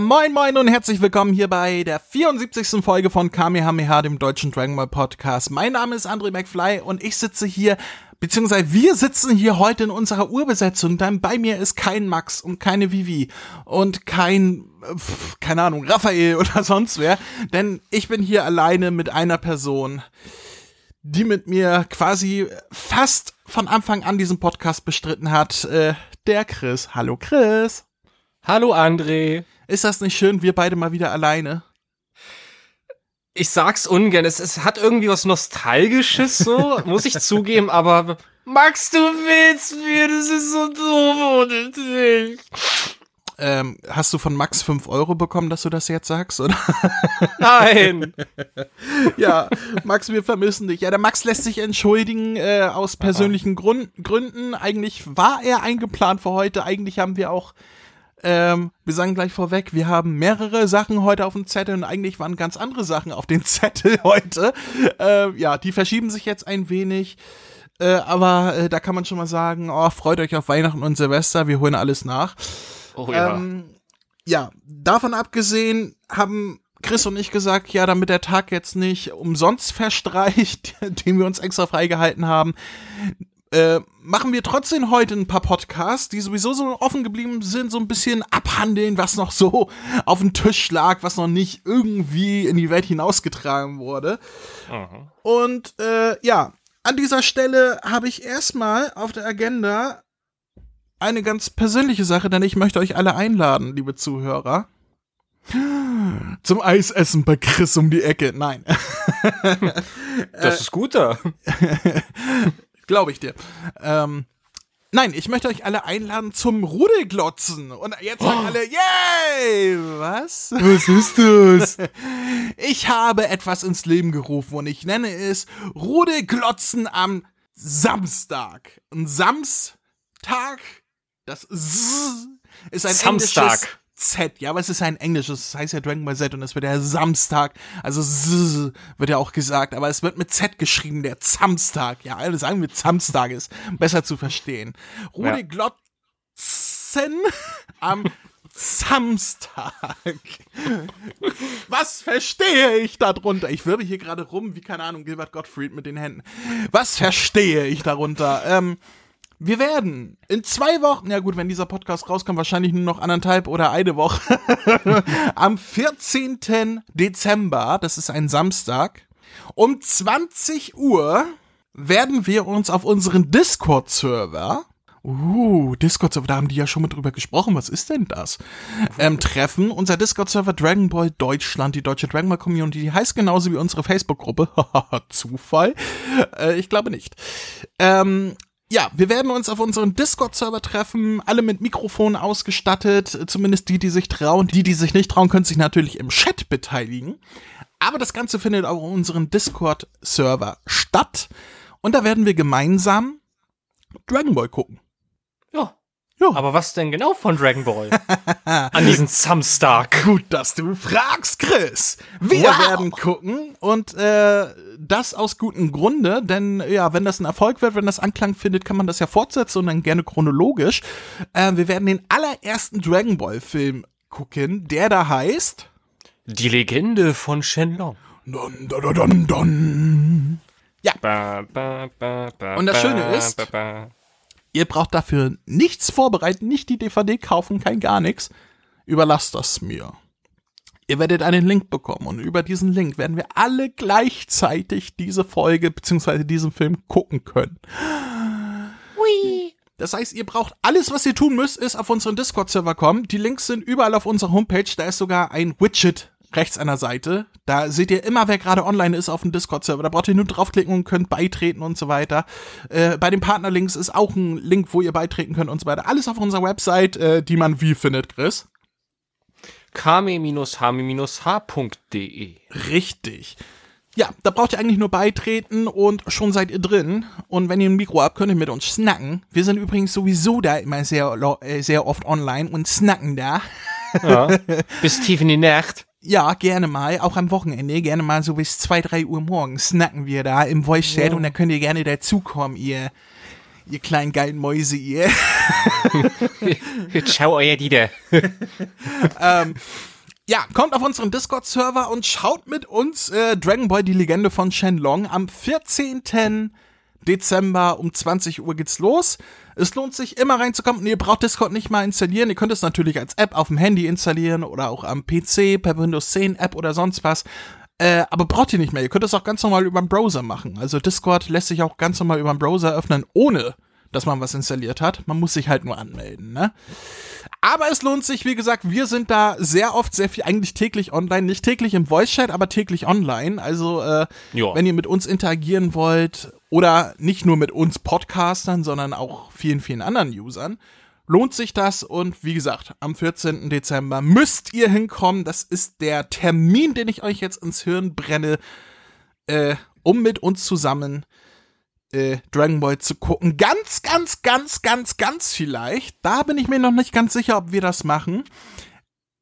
Moin moin und herzlich willkommen hier bei der 74. Folge von Kamehameha, dem deutschen Dragon Ball Podcast. Mein Name ist André McFly und ich sitze hier, beziehungsweise wir sitzen hier heute in unserer Urbesetzung, denn bei mir ist kein Max und keine Vivi und kein, pf, keine Ahnung, Raphael oder sonst wer, denn ich bin hier alleine mit einer Person, die mit mir quasi fast von Anfang an diesen Podcast bestritten hat, äh, der Chris. Hallo Chris. Hallo André. Ist das nicht schön, wir beide mal wieder alleine? Ich sag's ungern, es, es hat irgendwie was Nostalgisches so, muss ich zugeben, aber Max, du willst mir, das ist so doof ohne dich. Ähm, hast du von Max 5 Euro bekommen, dass du das jetzt sagst, oder? Nein. ja, Max, wir vermissen dich. Ja, der Max lässt sich entschuldigen äh, aus persönlichen Grund Gründen. Eigentlich war er eingeplant für heute. Eigentlich haben wir auch ähm, wir sagen gleich vorweg, wir haben mehrere Sachen heute auf dem Zettel und eigentlich waren ganz andere Sachen auf dem Zettel heute. Äh, ja, die verschieben sich jetzt ein wenig. Äh, aber äh, da kann man schon mal sagen, oh, freut euch auf Weihnachten und Silvester, wir holen alles nach. Oh ja. Ähm, ja, davon abgesehen haben Chris und ich gesagt, ja, damit der Tag jetzt nicht umsonst verstreicht, den wir uns extra freigehalten haben, äh, machen wir trotzdem heute ein paar Podcasts, die sowieso so offen geblieben sind, so ein bisschen abhandeln, was noch so auf dem Tisch lag, was noch nicht irgendwie in die Welt hinausgetragen wurde. Mhm. Und äh, ja, an dieser Stelle habe ich erstmal auf der Agenda eine ganz persönliche Sache, denn ich möchte euch alle einladen, liebe Zuhörer. Zum Eisessen bei Chris um die Ecke. Nein. Das ist gut da. Glaube ich dir. Ähm, nein, ich möchte euch alle einladen zum Rudelglotzen. Und jetzt sagen alle, yay! Was? Was ist das? Ich habe etwas ins Leben gerufen und ich nenne es Rudelglotzen am Samstag. Ein Samstag, das S ist ein Samstag. Z, ja, aber es ist ein englisches, das heißt ja Dragon Ball Z und es wird ja Samstag, also S wird ja auch gesagt, aber es wird mit Z geschrieben, der Samstag, ja, alle sagen wir Samstag ist besser zu verstehen. Rudi Ja. Glotzen am Samstag. Was verstehe ich darunter? Ich wirbel hier gerade rum, wie keine Ahnung, Gilbert Gottfried mit den Händen. Was verstehe ich darunter? Ähm, wir werden in zwei Wochen, ja gut, wenn dieser Podcast rauskommt, wahrscheinlich nur noch anderthalb oder eine Woche, am 14. Dezember, das ist ein Samstag, um 20 Uhr werden wir uns auf unseren Discord-Server, uh, Discord-Server, da haben die ja schon mal drüber gesprochen, was ist denn das? Ähm, treffen. Unser Discord-Server Dragon Ball Deutschland, die deutsche Dragon Ball Community, die heißt genauso wie unsere Facebook-Gruppe. Zufall? Äh, ich glaube nicht. Ähm, ja, wir werden uns auf unseren Discord-Server treffen, alle mit Mikrofonen ausgestattet, zumindest die, die sich trauen. Die, die sich nicht trauen, können sich natürlich im Chat beteiligen. Aber das Ganze findet auch auf unserem Discord-Server statt. Und da werden wir gemeinsam Dragon Ball gucken. Ja. Ja. Aber was denn genau von Dragon Ball? An diesem Samstag. Gut, dass du fragst, Chris. Wir Wow. werden gucken und äh, das aus gutem Grunde, denn ja, wenn das ein Erfolg wird, wenn das Anklang findet, kann man das ja fortsetzen und dann gerne chronologisch. Äh, wir werden den allerersten Dragon Ball Film gucken, der da heißt Die Legende von Shenlong. Dun, dun, dun, dun, dun. Ba, ba, ba, Und das Schöne ist-. Ihr braucht dafür nichts vorbereiten, nicht die DVD kaufen, kein gar nichts. Überlasst das mir. Ihr werdet einen Link bekommen und über diesen Link werden wir alle gleichzeitig diese Folge bzw. diesen Film gucken können. Das heißt, ihr braucht alles, was ihr tun müsst, ist auf unseren Discord-Server kommen. Die Links sind überall auf unserer Homepage. Da ist sogar ein Widget rechts an der Seite. Da seht ihr immer, wer gerade online ist auf dem Discord-Server. Da braucht ihr nur draufklicken und könnt beitreten und so weiter. Äh, bei den Partnerlinks ist auch ein Link, wo ihr beitreten könnt und so weiter. Alles auf unserer Website, äh, die man wie findet, Chris? kame-hame-h.de. Richtig. Ja, da braucht ihr eigentlich nur beitreten und schon seid ihr drin. Und wenn ihr ein Mikro habt, könnt ihr mit uns snacken. Wir sind übrigens sowieso da immer sehr, äh, sehr oft online und snacken da. Ja. Bis tief in die Nacht. Ja, gerne mal, auch am Wochenende, gerne mal so bis zwei drei Uhr morgens snacken wir da im Voice Chat Ja. und da könnt ihr gerne dazukommen, ihr, ihr kleinen geilen Mäuse, ihr. Ciao, euer Dieter. ähm, ja, kommt auf unseren Discord-Server und schaut mit uns äh, Dragon Ball die Legende von Shenlong am 14. Dezember um 20 Uhr geht's los. Es lohnt sich immer reinzukommen und ihr braucht Discord nicht mal installieren. Ihr könnt es natürlich als App auf dem Handy installieren oder auch am PC per Windows 10 App oder sonst was. Äh, aber braucht ihr nicht mehr. Ihr könnt es auch ganz normal über den Browser machen. Also Discord lässt sich auch ganz normal über den Browser öffnen, ohne dass man was installiert hat. Man muss sich halt nur anmelden, ne? Aber es lohnt sich, wie gesagt, wir sind da sehr oft, sehr viel, eigentlich täglich online. Nicht täglich im Voice-Chat, aber täglich online. Also, äh, wenn ihr mit uns interagieren wollt oder nicht nur mit uns Podcastern, sondern auch vielen, vielen anderen Usern, lohnt sich das. Und wie gesagt, am 14. Dezember müsst ihr hinkommen. Das ist der Termin, den ich euch jetzt ins Hirn brenne, äh, um mit uns zusammen äh, Dragon Ball zu gucken. Ganz, ganz, ganz, ganz, ganz vielleicht, da bin ich mir noch nicht ganz sicher, ob wir das machen,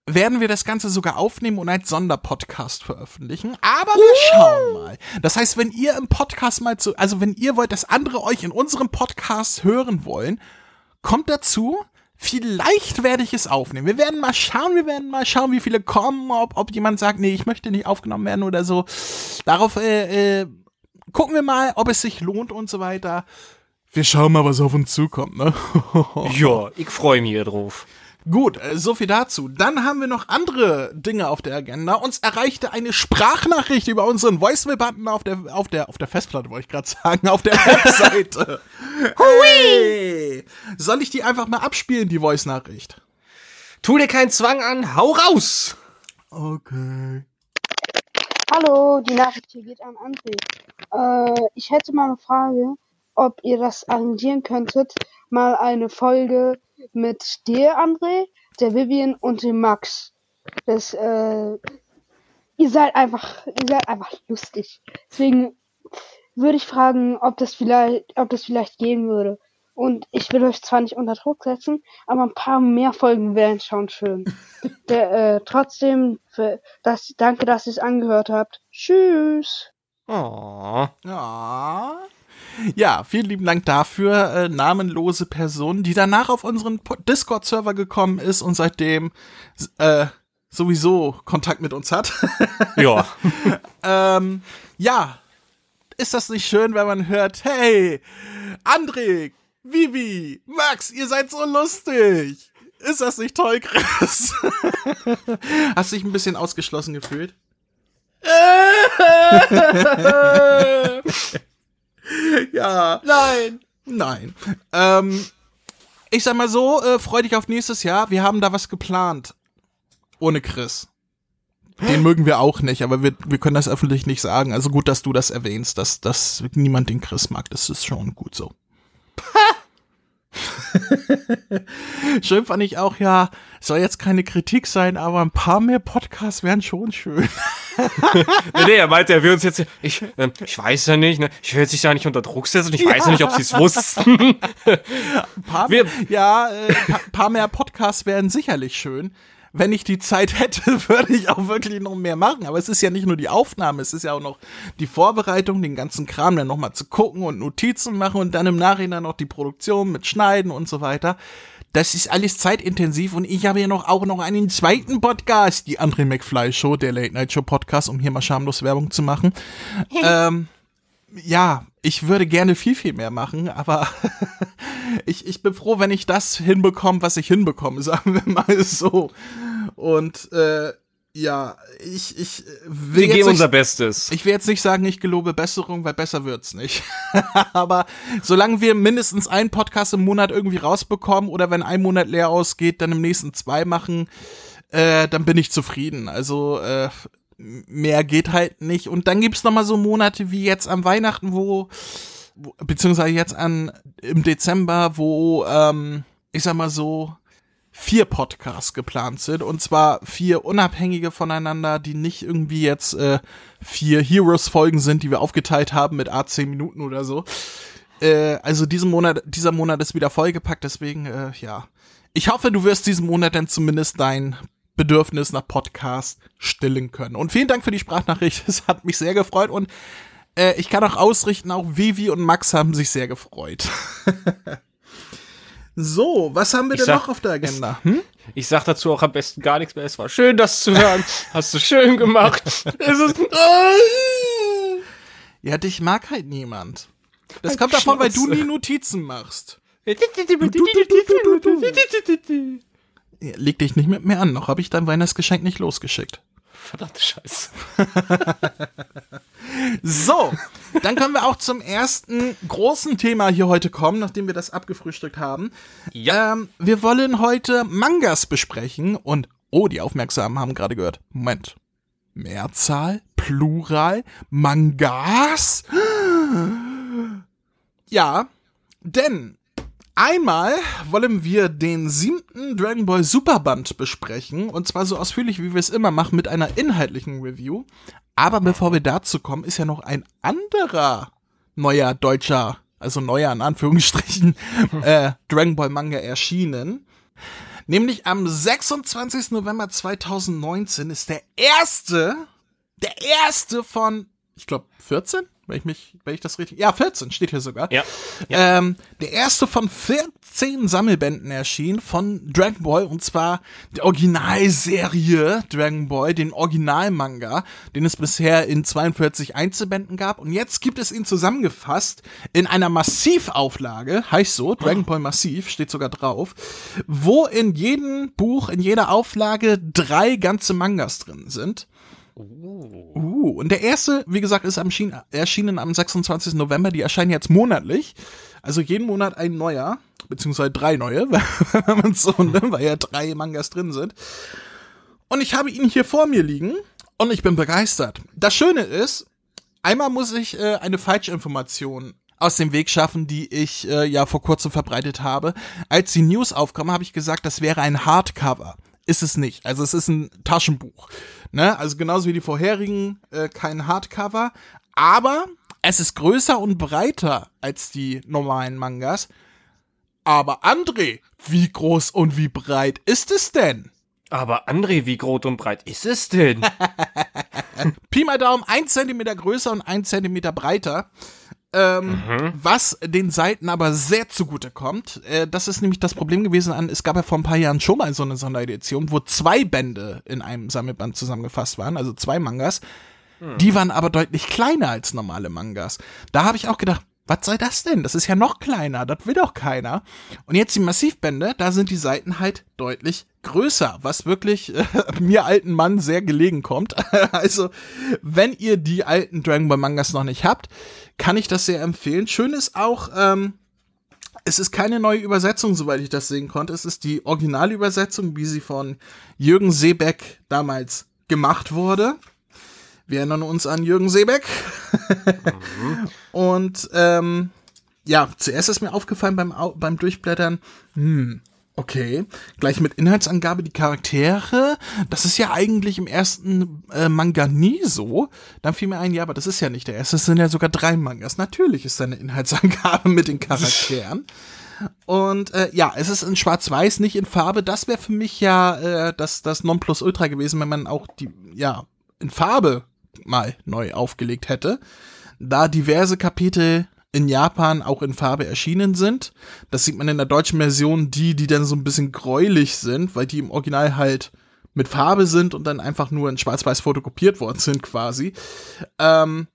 werden wir das Ganze sogar aufnehmen und als Sonderpodcast veröffentlichen. Aber wir schauen mal. Das heißt, wenn ihr im Podcast mal zu, also wenn ihr wollt, dass andere euch in unserem Podcast hören wollen, kommt dazu. Vielleicht werde ich es aufnehmen. Wir werden mal schauen, wir werden mal schauen, wie viele kommen, ob, ob jemand sagt, nee, ich möchte nicht aufgenommen werden oder so. Darauf äh, äh, gucken wir mal, ob es sich lohnt und so weiter. Wir schauen mal, was auf uns zukommt, ne? ja, ich freue mich drauf. Gut, äh, so viel dazu. Dann haben wir noch andere Dinge auf der Agenda. Uns erreichte eine Sprachnachricht über unseren Voicemail-Button auf der, auf der, auf der Festplatte, wollte ich gerade sagen, auf der Webseite. hey! Soll ich die einfach mal abspielen, die Voice-Nachricht? Tu dir keinen Zwang an, hau raus! Okay. Hallo, die Nachricht hier geht an André. Äh, ich hätte mal eine Frage, ob ihr das arrangieren könntet, mal eine Folge mit dir, André, der Vivian und dem Max. Das, äh, ihr seid einfach, ihr seid einfach lustig. Deswegen würde ich fragen, ob das vielleicht, ob das vielleicht gehen würde. Und ich will euch zwar nicht unter Druck setzen, aber ein paar mehr Folgen wären schon schön. Der, äh, trotzdem, für, dass, danke, dass ihr es angehört habt. Tschüss. Oh. Oh. Ja, vielen lieben Dank dafür. Äh, namenlose Person, die danach auf unseren Discord-Server gekommen ist und seitdem äh, sowieso Kontakt mit uns hat. ja. ähm, ja. Ist das nicht schön, wenn man hört, hey, André, Vivi, Max, ihr seid so lustig. Ist das nicht toll, Chris? Hast du dich ein bisschen ausgeschlossen gefühlt? ja. Nein. Nein. Ähm, ich sag mal so, äh, freu dich auf nächstes Jahr. Wir haben da was geplant. Ohne Chris. Den mögen wir auch nicht, aber wir, wir können das öffentlich nicht sagen. Also gut, dass du das erwähnst, dass, dass niemand den Chris mag. Das ist schon gut so. schön fand ich auch, ja, soll jetzt keine Kritik sein, aber ein paar mehr Podcasts wären schon schön. nee, nee, er meinte, er will uns jetzt, ich, äh, ich weiß ja nicht, ne, ich will sich da nicht unter Druck setzen, ich ja. weiß ja nicht, ob sie es wussten. ein paar, Wir, ja, äh, paar mehr Podcasts wären sicherlich schön wenn ich die Zeit hätte, würde ich auch wirklich noch mehr machen. Aber es ist ja nicht nur die Aufnahme, es ist ja auch noch die Vorbereitung, den ganzen Kram dann nochmal zu gucken und Notizen machen und dann im Nachhinein noch die Produktion mit Schneiden und so weiter. Das ist alles zeitintensiv und ich habe ja noch auch noch einen zweiten Podcast, die André McFly Show, der Late Night Show Podcast, um hier mal schamlos Werbung zu machen. ähm, ja, ich würde gerne viel, viel mehr machen, aber ich, ich bin froh, wenn ich das hinbekomme, was ich hinbekomme, sagen wir mal so. Und äh, ja, ich, ich will Wir geben unser Bestes. Ich will jetzt nicht sagen, ich gelobe Besserung, weil besser wird's nicht. Aber solange wir mindestens einen Podcast im Monat irgendwie rausbekommen oder wenn ein Monat leer ausgeht, dann im nächsten zwei machen, äh, dann bin ich zufrieden. Also äh, mehr geht halt nicht. Und dann gibt's noch mal so Monate wie jetzt am Weihnachten, wo, beziehungsweise jetzt an im Dezember, wo ähm, ich sag mal so vier Podcasts geplant sind. Und zwar vier unabhängige voneinander, die nicht irgendwie jetzt äh, vier Heroes-Folgen sind, die wir aufgeteilt haben mit A10 Minuten oder so. Äh, also diesen Monat, dieser Monat ist wieder vollgepackt, deswegen, äh, ja. Ich hoffe, du wirst diesen Monat dann zumindest dein Bedürfnis nach Podcast stillen können. Und vielen Dank für die Sprachnachricht. Es hat mich sehr gefreut und Äh, ich kann auch ausrichten, auch Vivi und Max haben sich sehr gefreut. so, was haben wir denn sag- noch auf der Agenda? Hm? Ich sag dazu auch am besten gar nichts mehr. Es war schön, das zu hören. Hast du schön gemacht. Es ist. Ja, dich mag halt niemand. Das kommt davon, weil du nie Notizen machst. Leg dich nicht mit mir an, noch habe ich dein Weihnachtsgeschenk nicht losgeschickt. Verdammte Scheiße. So, dann können wir auch zum ersten großen Thema hier heute kommen, nachdem wir das abgefrühstückt haben. Ja. Ähm, wir wollen heute Mangas besprechen und, oh, die Aufmerksamen haben gerade gehört. Moment. Mehrzahl? Plural? Mangas? Ja, denn einmal wollen wir den siebten Dragon Ball Superband besprechen und zwar so ausführlich, wie wir es immer machen, mit einer inhaltlichen Review. Aber bevor wir dazu kommen, ist ja noch ein anderer neuer deutscher, also neuer in Anführungsstrichen, äh, Dragon Ball Manga erschienen. Nämlich am 26. November 2019 ist der erste, der erste von, ich glaube, 14? Wenn ich mich, wenn ich das richtig, ja, 14 steht hier sogar. Ja. Ähm, der erste von 14 Sammelbänden erschien von Dragon Ball und zwar der Originalserie Dragon Ball, den Originalmanga, den es bisher in 42 Einzelbänden gab und jetzt gibt es ihn zusammengefasst in einer Massivauflage, heißt so, Dragon Ball Massiv, steht sogar drauf, wo in jedem Buch, in jeder Auflage drei ganze Mangas drin sind. Uh, und der erste, wie gesagt, ist am Schien erschienen am 26. November. Die erscheinen jetzt monatlich. Also jeden Monat ein neuer, beziehungsweise drei neue, wenn man so nimmt, weil ja drei Mangas drin sind. Und ich habe ihn hier vor mir liegen und ich bin begeistert. Das Schöne ist, einmal muss ich äh, eine Falschinformation aus dem Weg schaffen, die ich äh, ja vor kurzem verbreitet habe. Als die News aufkam, habe ich gesagt, das wäre ein Hardcover. Ist es nicht. Also es ist ein Taschenbuch. Ne? Also genauso wie die vorherigen, äh, kein Hardcover. Aber es ist größer und breiter als die normalen Mangas. Aber André, wie groß und wie breit ist es denn? Aber André, wie groß und breit ist es denn? Pi mal Daumen, ein Zentimeter größer und ein Zentimeter breiter. Ähm, Was den Seiten aber sehr zugute kommt. Äh, das ist nämlich das Problem gewesen an, es gab ja vor ein paar Jahren schon mal so eine Sonderedition, wo zwei Bände in einem Sammelband zusammengefasst waren, also zwei Mangas. Die waren aber deutlich kleiner als normale Mangas. Da habe ich auch gedacht, was soll das denn? Das ist ja noch kleiner, das will doch keiner. Und jetzt die Massivbände, da sind die Seiten halt deutlich größer, was wirklich äh, mir alten Mann sehr gelegen kommt. also, wenn ihr die alten Dragon Ball Mangas noch nicht habt, kann ich das sehr empfehlen. Schön ist auch, ähm, es ist keine neue Übersetzung, soweit ich das sehen konnte. Es ist die Originalübersetzung, wie sie von Jürgen Seebeck damals gemacht wurde. Wir erinnern uns an Jürgen Seebeck. Und ähm, ja, zuerst ist mir aufgefallen beim, beim Durchblättern, hm, okay, gleich mit Inhaltsangabe die Charaktere, das ist ja eigentlich im ersten äh, Manga nie so. Dann fiel mir ein, ja, aber das ist ja nicht der erste, es sind ja sogar drei Mangas. Natürlich ist da eine Inhaltsangabe mit den Charakteren. Und äh, ja, es ist in Schwarz-Weiß, nicht in Farbe. Das wäre für mich ja äh, das, das Nonplusultra gewesen, wenn man auch die, ja, in Farbe mal neu aufgelegt hätte. Da diverse Kapitel in Japan auch in Farbe erschienen sind. Das sieht man in der deutschen Version, die, die dann so ein bisschen gräulich sind, weil die im Original halt mit Farbe sind und dann einfach nur in Schwarz-Weiß fotokopiert worden sind quasi. Ähm,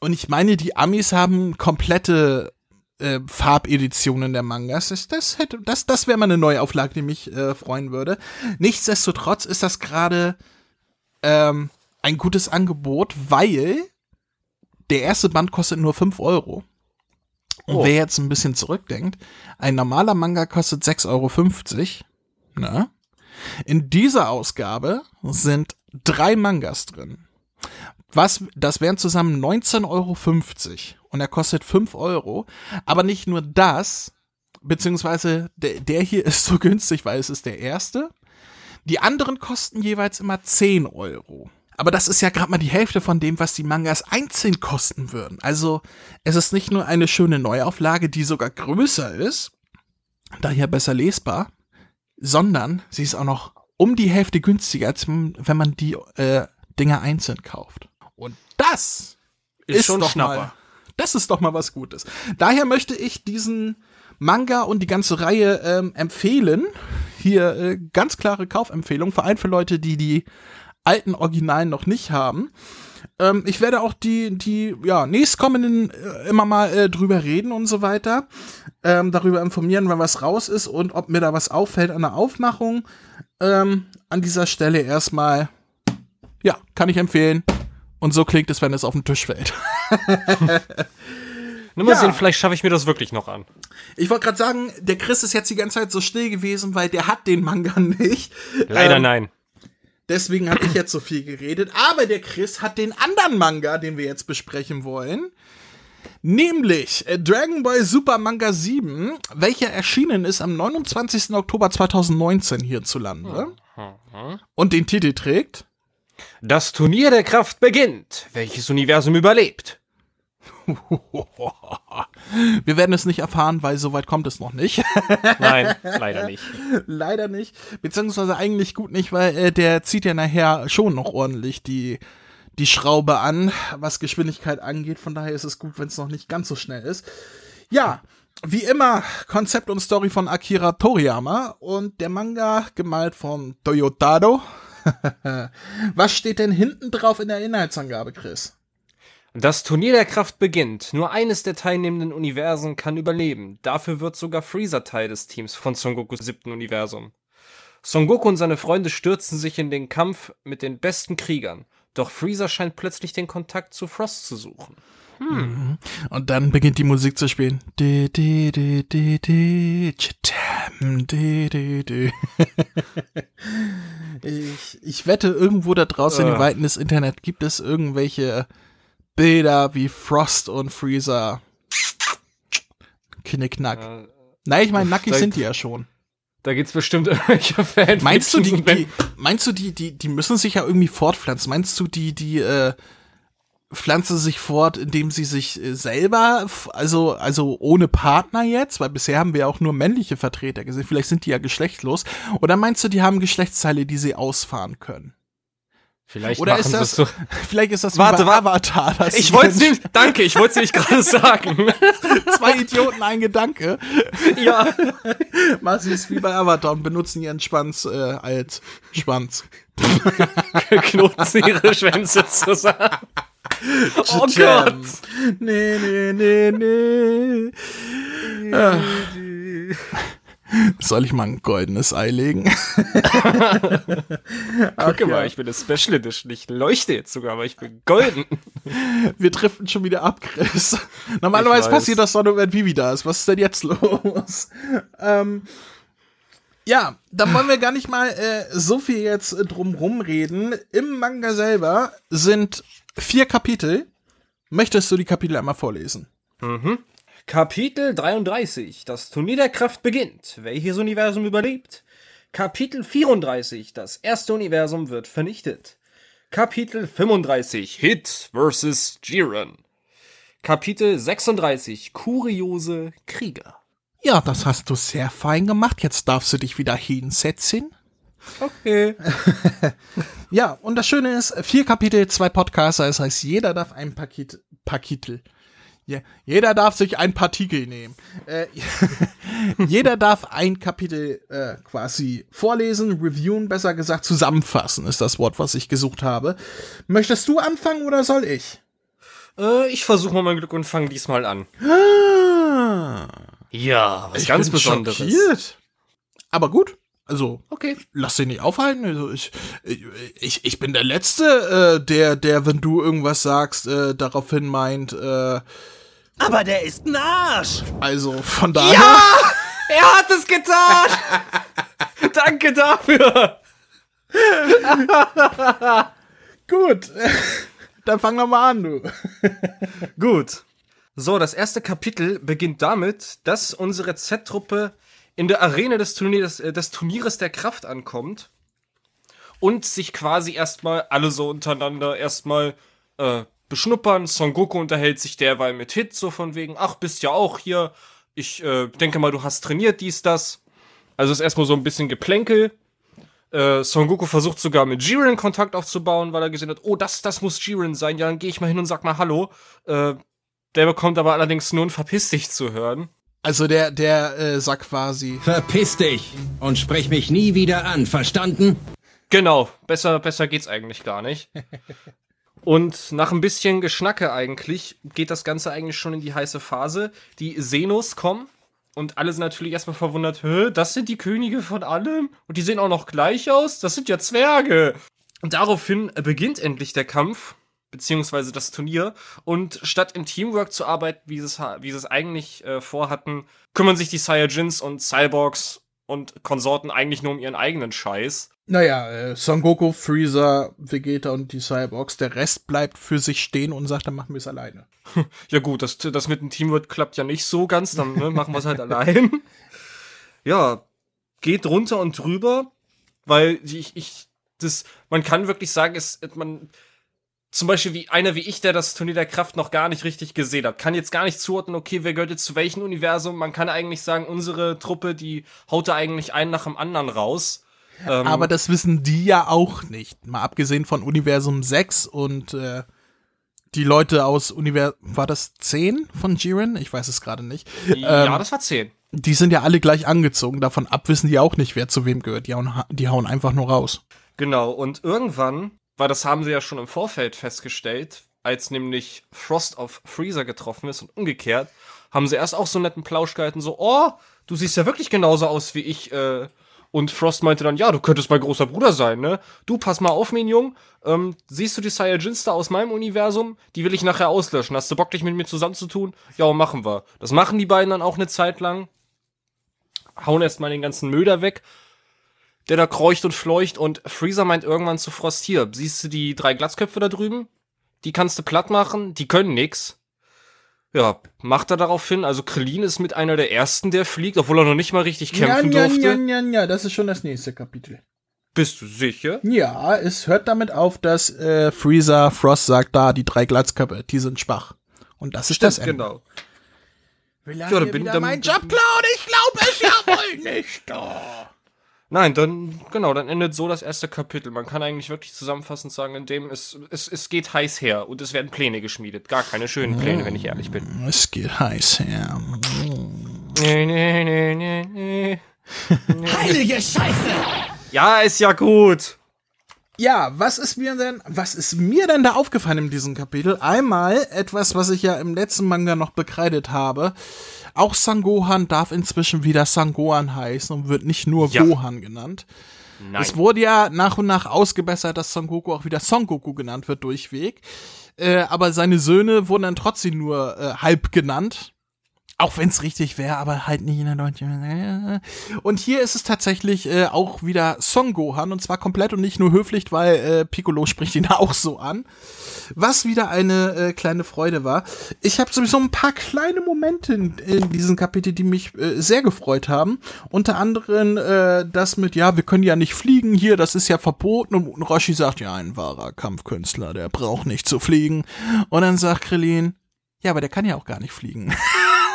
und ich meine, die Amis haben komplette äh, Farbeditionen der Mangas. Das, das, das, das wäre mal eine Neuauflage, die mich äh, freuen würde. Nichtsdestotrotz ist das gerade ähm, ein gutes Angebot, weil der erste Band kostet nur 5 Euro. Und Oh. wer jetzt ein bisschen zurückdenkt, ein normaler Manga kostet 6,50 Euro. Ne? In dieser Ausgabe sind drei Mangas drin. Was, das wären zusammen 19,50 Euro. Und er kostet 5 Euro. Aber nicht nur das, beziehungsweise der, der hier ist so günstig, weil es ist der erste. Die anderen kosten jeweils immer 10 Euro. Aber das ist ja gerade mal die Hälfte von dem, was die Mangas einzeln kosten würden. Also es ist nicht nur eine schöne Neuauflage, die sogar größer ist, daher besser lesbar, sondern sie ist auch noch um die Hälfte günstiger, als wenn man die äh, Dinger einzeln kauft. Und das Ist schon doch Schnapper. mal, das ist doch mal was Gutes. Daher möchte ich diesen Manga und die ganze Reihe ähm, empfehlen. Hier äh, ganz klare Kaufempfehlung, vor allem für Leute, die die alten Originalen noch nicht haben. Ähm, ich werde auch die, die ja, nächstkommenden äh, immer mal äh, drüber reden und so weiter. Ähm, darüber informieren, wenn was raus ist und ob mir da was auffällt an der Aufmachung. Ähm, an dieser Stelle erstmal, ja, kann ich empfehlen. Und so klingt es, wenn es auf den Tisch fällt. Nur mal Ja. sehen, vielleicht schaffe ich mir das wirklich noch an. Ich wollte gerade sagen, der Chris ist jetzt die ganze Zeit so still gewesen, weil der hat den Manga nicht. Leider Ähm, nein. Deswegen habe ich jetzt so viel geredet. Aber der Chris hat den anderen Manga, den wir jetzt besprechen wollen. Nämlich äh, Dragon Ball Super Manga 7, welcher erschienen ist am 29. Oktober 2019 hierzulande. Und den Titel trägt. Das Turnier der Kraft beginnt. Welches Universum überlebt? Wir werden es nicht erfahren, weil soweit kommt es noch nicht. Nein, leider nicht. Leider nicht. Beziehungsweise eigentlich gut nicht, weil äh, der zieht ja nachher schon noch ordentlich die, die Schraube an, was Geschwindigkeit angeht. Von daher ist es gut, wenn es noch nicht ganz so schnell ist. Ja, wie immer, Konzept und Story von Akira Toriyama und der Manga gemalt von Toyotaro. was steht denn hinten drauf in der Inhaltsangabe, Chris? Das Turnier der Kraft beginnt. Nur eines der teilnehmenden Universen kann überleben. Dafür wird sogar Freezer Teil des Teams von Son Gokus siebten Universum. Son Goku und seine Freunde stürzen sich in den Kampf mit den besten Kriegern. Doch Freezer scheint plötzlich den Kontakt zu Frost zu suchen. Und dann beginnt die Musik zu spielen. Ich, ich wette, irgendwo da draußen in den Äh. Weiten des Internet gibt es irgendwelche Bilder wie Frost und Freezer. Knickknack. Äh, Nein, ich meine, nackig sind die ja schon. Da gibt's bestimmt irgendwelche Fans. Meinst du, die, die, meinst du, die, die, die müssen sich ja irgendwie fortpflanzen? Meinst du, die, die, äh, pflanzen sich fort, indem sie sich äh, selber, also, also ohne Partner jetzt, weil bisher haben wir ja auch nur männliche Vertreter gesehen, vielleicht sind die ja geschlechtslos. Oder meinst du, die haben Geschlechtsteile, die sie ausfahren können? Vielleicht Oder ist das, es so. vielleicht ist das Warte, warte. Avatar, dass Ich wollte nämlich, danke, ich wollte nämlich gerade sagen. zwei Idioten, ein Gedanke. ja. Machen sie es wie bei Avatar und benutzen ihren Schwanz äh, als Schwanz. Knoten sie ihre Schwänze zusammen. Oh. Gott. Nee, nee, nee, nee. Ah. Soll ich mal ein goldenes Ei legen? Guck mal, ich bin das Special Edition. Ich leuchte jetzt sogar, aber ich bin golden. Wir driften schon wieder ab, Chris. Normalerweise passiert das doch nur, wenn Vivi da ist. Was ist denn jetzt los? ähm, ja, dann wollen wir gar nicht mal äh, so viel jetzt drumrum reden. Im Manga selber sind vier Kapitel. Möchtest du die Kapitel einmal vorlesen? Kapitel 33. Das Turnier der Kraft beginnt. Welches Universum überlebt? Kapitel 34. Das erste Universum wird vernichtet. Kapitel 35. Hit vs. Jiren. Kapitel 36. Kuriose Krieger. Ja, das hast du sehr fein gemacht. Jetzt darfst du dich wieder hinsetzen. Okay. Ja, und das Schöne ist, vier Kapitel, zwei Podcaster, das heißt, jeder darf ein Paket, Pakitel. Ja, jeder darf sich ein Partikel nehmen. Äh, jeder darf ein Kapitel äh, quasi vorlesen, reviewen, besser gesagt, zusammenfassen, ist das Wort, was ich gesucht habe. Möchtest du anfangen oder soll ich? Äh, ich versuche mal mein Glück und fange diesmal an. Ah, Ja, was ich ganz bin Besonderes. schockiert. Aber gut, also Okay. lass dich nicht aufhalten. Also ich, ich, ich bin der Letzte, äh, der, der, wenn du irgendwas sagst, äh, daraufhin meint, äh, Aber der ist ein Arsch. also von daher. Er hat es getan! Danke dafür! Gut. Dann fang doch mal an, du. Gut. So, das erste Kapitel beginnt damit, dass unsere Z-Truppe in der Arena des, Turniers, äh, des Turnieres der Kraft ankommt und sich quasi erstmal alle so untereinander erstmal äh, beschnuppern. Son Goku unterhält sich derweil mit Hit, so von wegen, ach, bist ja auch hier. Ich äh, denke mal, du hast trainiert, dies, das. Also ist erstmal so ein bisschen Geplänkel. Äh, Son Goku versucht sogar mit Jiren Kontakt aufzubauen, weil er gesehen hat, oh, das, das muss Jiren sein. Ja, dann gehe ich mal hin und sag mal Hallo. Äh, der bekommt aber allerdings nur ein Verpiss dich zu hören. Also der, der äh, sagt quasi. Verpiss dich und sprich mich nie wieder an, verstanden? Genau, besser, besser geht's eigentlich gar nicht. Und nach ein bisschen Geschnacke eigentlich geht das Ganze eigentlich schon in die heiße Phase. Die Senos kommen und alle sind natürlich erstmal verwundert, Hä, das sind die Könige von allem? Und die sehen auch noch gleich aus? Das sind ja Zwerge. Und daraufhin beginnt endlich der Kampf, beziehungsweise das Turnier. Und statt im Teamwork zu arbeiten, wie sie es, wie sie es eigentlich äh, vorhatten, kümmern sich die Saiyajins und Cyborgs und Konsorten eigentlich nur um ihren eigenen Scheiß. Naja, äh, Son Goku, Freezer, Vegeta und die Cyborgs. Der Rest bleibt für sich stehen und sagt, dann machen wir es alleine. Ja gut, das, das mit dem Teamwork klappt ja nicht so ganz, dann ne, machen wir es halt allein. Ja, geht runter und drüber, weil ich, ich, das, man kann wirklich sagen, es, man, zum Beispiel wie einer wie ich, der das Turnier der Kraft noch gar nicht richtig gesehen hat, kann jetzt gar nicht zuordnen, okay, wer gehört jetzt zu welchem Universum. Man kann eigentlich sagen, unsere Truppe, die haut da eigentlich einen nach dem anderen raus. Ähm, Aber das wissen die ja auch nicht. Mal abgesehen von Universum 6 und äh, die Leute aus Universum, war das 10 von Jiren? Ich weiß es gerade nicht. Ja, ähm, das war 10. Die sind ja alle gleich angezogen. Davon ab wissen die auch nicht, wer zu wem gehört. Die hauen, die hauen einfach nur raus. Genau, und irgendwann, weil das haben sie ja schon im Vorfeld festgestellt, als nämlich Frost auf Freezer getroffen ist und umgekehrt, haben sie erst auch so einen netten Plausch gehalten, so, oh, du siehst ja wirklich genauso aus wie ich, äh, und Frost meinte dann, ja, du könntest mein großer Bruder sein, ne? Du, pass mal auf, Minion. Ähm, siehst du die Saiyajins da aus meinem Universum? Die will ich nachher auslöschen. Hast du Bock, dich mit mir zusammenzutun? Ja, machen wir. Das machen die beiden dann auch eine Zeit lang. Hauen erstmal den ganzen Möder weg, der da kreucht und fleucht. Und Freezer meint irgendwann zu Frost, hier, siehst du die drei Glatzköpfe da drüben? Die kannst du platt machen, die können nix. Ja, macht er darauf hin. Also Krillin ist mit einer der ersten, der fliegt, obwohl er noch nicht mal richtig kämpfen ja, durfte. Ja, ja, ja, das ist schon das nächste Kapitel. Bist du sicher? Ja, es hört damit auf, dass äh, Freezer Frost sagt, da, die drei Glatzköpfe, die sind schwach. Und das ist Stimmt, das Ende. genau. Will er Ja, bin- wieder dann- meinen Job klauen? Ich glaube es ja wohl nicht. Oh. Nein, dann, genau, dann endet so das erste Kapitel. Man kann eigentlich wirklich zusammenfassend sagen, in dem es, es, es geht heiß her und es werden Pläne geschmiedet. Gar keine schönen Pläne, wenn ich ehrlich bin. Es geht heiß her. Nee, nee, nee, nee, nee. Heilige Scheiße! Ja, ist ja gut. Ja, was ist mir denn, was ist mir denn da aufgefallen in diesem Kapitel? Einmal etwas, was ich ja im letzten Manga noch bekreidet habe. Auch Sangohan darf inzwischen wieder Sangohan heißen und wird nicht nur Ja. Gohan genannt. Nein. Es wurde ja nach und nach ausgebessert, dass Son Goku auch wieder Son Goku genannt wird durchweg. Äh, aber seine Söhne wurden dann trotzdem nur äh, halb genannt. Auch wenn es richtig wäre, aber halt nicht in der deutschen. Und hier ist es tatsächlich äh, auch wieder Son Gohan und zwar komplett und nicht nur höflich, weil äh, Piccolo spricht ihn auch so an. Was wieder eine äh, kleine Freude war. Ich habe sowieso ein paar kleine Momente in, in diesem Kapitel, die mich äh, sehr gefreut haben. Unter anderem äh, das mit, ja, wir können ja nicht fliegen hier, das ist ja verboten. Und Roshi sagt, ja, ein wahrer Kampfkünstler, der braucht nicht zu fliegen. Und dann sagt Krillin, ja, aber der kann ja auch gar nicht fliegen.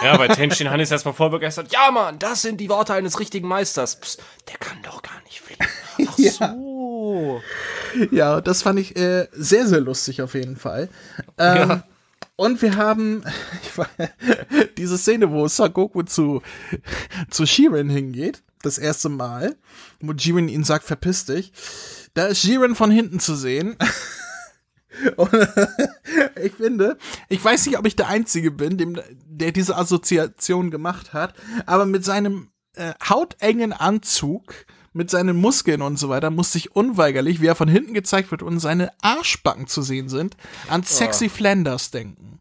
Ja, bei Tenshin Han ist erstmal voll begeistert. Ja, Mann, das sind die Worte eines richtigen Meisters. Psst, der kann doch gar nicht fliegen. Ach Ja. so. Ja, das fand ich äh, sehr, sehr lustig auf jeden Fall. Ähm, Ja. Und wir haben ich war, diese Szene, wo Sagoku zu, zu Shiren hingeht, das erste Mal, wo Jiren ihn sagt, verpiss dich. Da ist Jiren von hinten zu sehen. Und ich finde, ich weiß nicht, ob ich der Einzige bin, dem, der diese Assoziation gemacht hat, aber mit seinem äh, hautengen Anzug, mit seinen Muskeln und so weiter, musste ich unweigerlich, wie er von hinten gezeigt wird und seine Arschbacken zu sehen sind, an Sexy Flanders denken.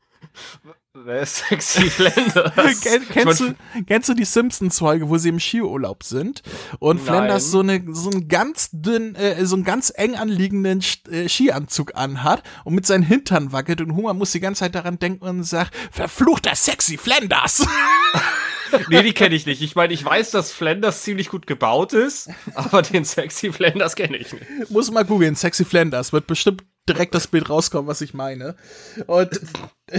Wer ist sexy Flanders? Ken, kennst, du, kennst du die Simpsons-Folge, wo sie im Skiurlaub sind und Nein. Flanders so, eine, so einen ganz dünn, äh, so einen ganz eng anliegenden äh, Skianzug anhat und mit seinen Hintern wackelt und Homer muss die ganze Zeit daran denken und sagt, verfluchter Sexy Flanders! Nee, die kenne ich nicht. Ich meine, ich weiß, dass Flanders ziemlich gut gebaut ist, aber den sexy Flanders kenne ich nicht. muss mal googeln, Sexy Flanders, wird bestimmt direkt das Bild rauskommen, was ich meine. Und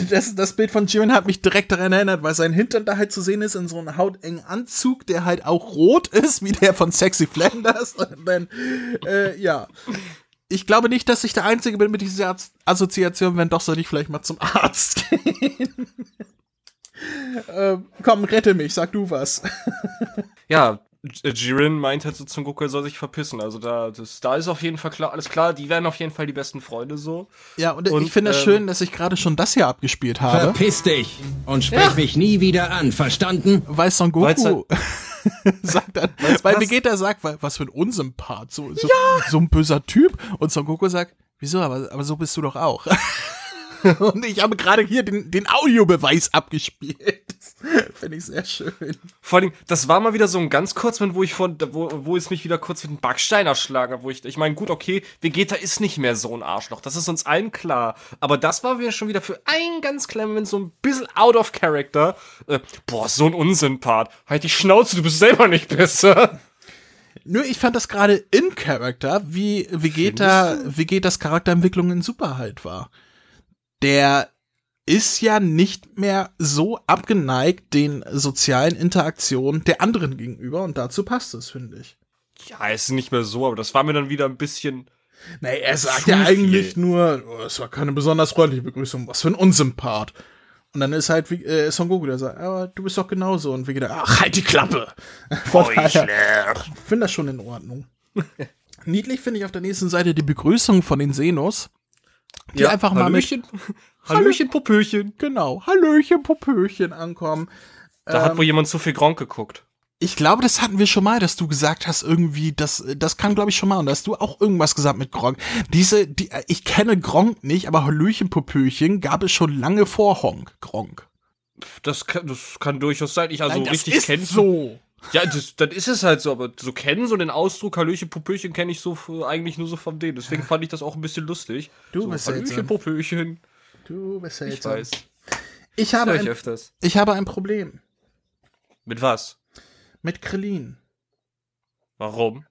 das, das Bild von Jimin hat mich direkt daran erinnert, weil sein Hintern da halt zu sehen ist in so einem hautengen Anzug, der halt auch rot ist, wie der von Sexy Flanders. Und dann, äh, ja. Ich glaube nicht, dass ich der Einzige bin mit dieser Assoziation. Wenn doch, sollte ich vielleicht mal zum Arzt gehen. Ähm, komm, rette mich, sag du was. Ja, Jiren meint halt so zum Goku, er soll sich verpissen. Also da, das, da ist auf jeden Fall klar, alles klar, die werden auf jeden Fall die besten Freunde so. Ja, und, Und, ich finde es ähm, schön, dass ich gerade schon das hier abgespielt habe, Verpiss dich und sprich mich nie wieder an, verstanden? weil Son Goku sagt dann, weil Vegeta sagt, wa- was für ein Unsympath, so, so, so ein böser Typ. Und Son Goku sagt, wieso, aber, aber so bist du doch auch. und ich habe gerade hier den, den Audiobeweis abgespielt. Finde ich sehr schön. Vor allem, das war mal wieder so ein ganz kurz, wo ich von, wo, wo es mich wieder kurz mit dem Backstein erschlagen hat, wo ich, ich meine, gut, okay, Vegeta ist nicht mehr so ein Arschloch, das ist uns allen klar. Aber das war wieder schon wieder für einen ganz kleinen Moment so ein bisschen out of character. Äh, boah, so ein Unsympath. Halt die Schnauze, du bist selber nicht besser. Nö, ich fand das gerade in Character, wie Vegeta, Vegetas Charakterentwicklung in Super halt war. Der ist ja nicht mehr so abgeneigt den sozialen Interaktionen der anderen gegenüber und dazu passt es, finde ich. Ja, ist nicht mehr so, aber das war mir dann wieder ein bisschen. Nee, er sagt ja viel. eigentlich nur, oh, es war keine besonders freundliche Begrüßung, was für ein Unsympath. Und dann ist halt wie, äh, Son Goku, der sagt, aber du bist doch genauso. Und Vegeta, ach, halt die Klappe. Von ich finde das schon in Ordnung. Niedlich finde ich auf der nächsten Seite die Begrüßung von den Senos. Die einfach mal mit, Hallöchen, Hallöchen, Popöchen. genau, Hallöchen, Popöchen ankommen. Da hat wohl jemand zu viel Gronk geguckt. Ich glaube, das hatten wir schon mal, dass du gesagt hast, irgendwie, das, das kam, glaube ich, schon mal. Und da hast du auch irgendwas gesagt mit Gronk. Diese, die, ich kenne Gronk nicht, aber Hallöchen, Popöchen gab es schon lange vor Honk, Gronk. Das kann, das kann durchaus sein. Ich also Nein, das richtig ist kennen. so. Ja, das, dann ist es halt so, aber so kennen, so den Ausdruck Hallöchen, Popöchen kenne ich so eigentlich nur so von denen. Deswegen fand ich das auch ein bisschen lustig. Du so, bist Hallöchen, seltsam. Popöchen. Du bist Ich seltsam. weiß. Ich habe, ich ein, öfters. ich habe ein Problem Mit was? mit Krillin. Warum?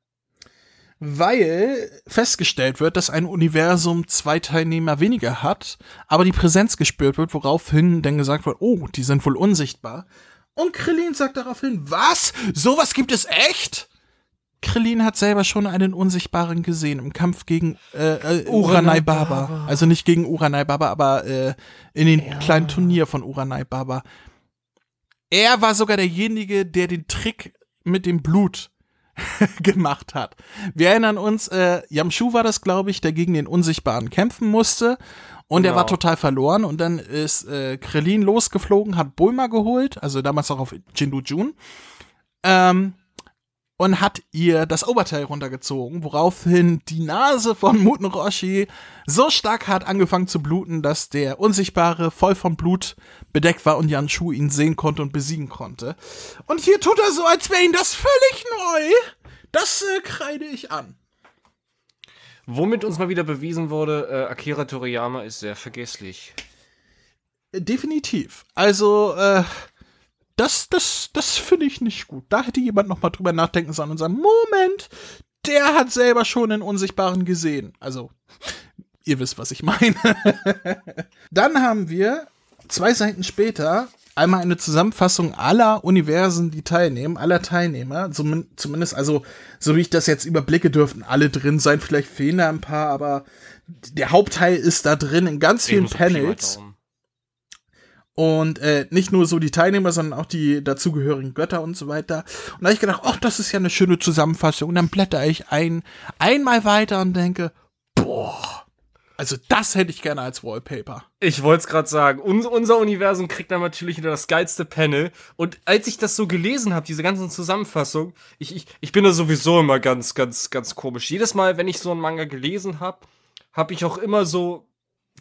Weil festgestellt wird, dass ein Universum zwei Teilnehmer weniger hat, aber die Präsenz gespürt wird, woraufhin dann gesagt wird, oh, die sind wohl unsichtbar. Und Krillin sagt daraufhin, was? Sowas gibt es echt? Krillin hat selber schon einen Unsichtbaren gesehen im Kampf gegen äh, äh, Uranai Baba. Also nicht gegen Uranai Baba, aber äh, in den kleinen Turnier von Uranai Baba. Er war sogar derjenige, der den Trick mit dem Blut gemacht hat. Wir erinnern uns, äh, Yamshu war das, glaube ich, der gegen den Unsichtbaren kämpfen musste. Und er Genau. war total verloren. Und dann ist äh, Krillin losgeflogen, hat Bulma geholt, also damals auch auf Jindu Jun. Ähm, und hat ihr das Oberteil runtergezogen, woraufhin die Nase von Muten Roshi so stark hat angefangen zu bluten, dass der Unsichtbare voll vom Blut bedeckt war und Yanshu ihn sehen konnte und besiegen konnte. Und hier tut er so, als wäre ihm das völlig neu. Das äh, kreide ich an. Womit uns mal wieder bewiesen wurde, äh, Akira Toriyama ist sehr vergesslich. Äh, Definitiv. Also, äh, das, das, das finde ich nicht gut. Da hätte jemand noch mal drüber nachdenken sollen und sagen, Moment, der hat selber schon den Unsichtbaren gesehen. Also, ihr wisst, was ich meine. Dann haben wir zwei Seiten später einmal eine Zusammenfassung aller Universen, die teilnehmen, aller Teilnehmer. Zumin- Zumindest, also, so wie ich das jetzt überblicke, dürften alle drin sein. Vielleicht fehlen da ein paar, aber der Hauptteil ist da drin in ganz vielen Panels. Und äh, nicht nur so die Teilnehmer, sondern auch die dazugehörigen Götter und so weiter. Und da hab ich gedacht, ach, das ist ja eine schöne Zusammenfassung. Und dann blätter ich ein, einmal weiter und denke, boah, also das hätte ich gerne als Wallpaper. Ich wollte es gerade sagen. Uns, unser Universum kriegt dann natürlich wieder das geilste Panel. Und als ich das so gelesen habe, diese ganzen Zusammenfassungen, ich, ich, ich bin da sowieso immer ganz, ganz, ganz komisch. Jedes Mal, wenn ich so einen Manga gelesen habe, habe ich auch immer so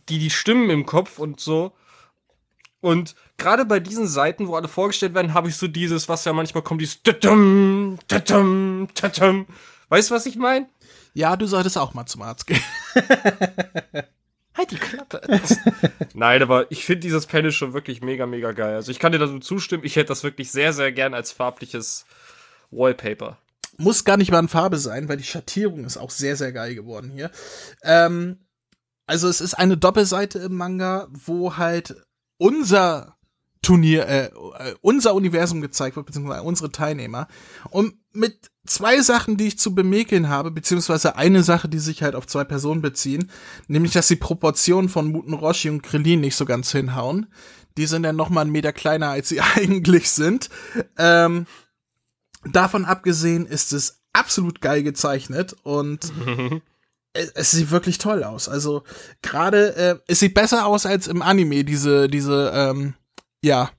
die, die Stimmen im Kopf und so. Und gerade bei diesen Seiten, wo alle vorgestellt werden, habe ich so dieses, was ja manchmal kommt, dieses Tatum, Tatum, Tatum. Weißt du, was ich meine? Ja, du solltest auch mal zum Arzt gehen. Halt die Klappe. Nein, aber ich finde dieses Panel schon wirklich mega, mega geil. Also ich kann dir dazu zustimmen. Ich hätte das wirklich sehr, sehr gern als farbliches Wallpaper. Muss gar nicht mal in Farbe sein, weil die Schattierung ist auch sehr, sehr geil geworden hier. Ähm, also es ist eine Doppelseite im Manga, wo halt unser Turnier, äh, äh, unser Universum gezeigt wird, beziehungsweise unsere Teilnehmer. Und mit zwei Sachen, die ich zu bemäkeln habe, beziehungsweise eine Sache, die sich halt auf zwei Personen beziehen, nämlich, dass die Proportionen von Muten Roshi und Krillin nicht so ganz hinhauen. Die sind dann noch mal einen Meter kleiner, als sie eigentlich sind. Ähm, davon abgesehen ist es absolut geil gezeichnet und es, es sieht wirklich toll aus. Also gerade äh, es sieht besser aus als im Anime diese diese ähm, ja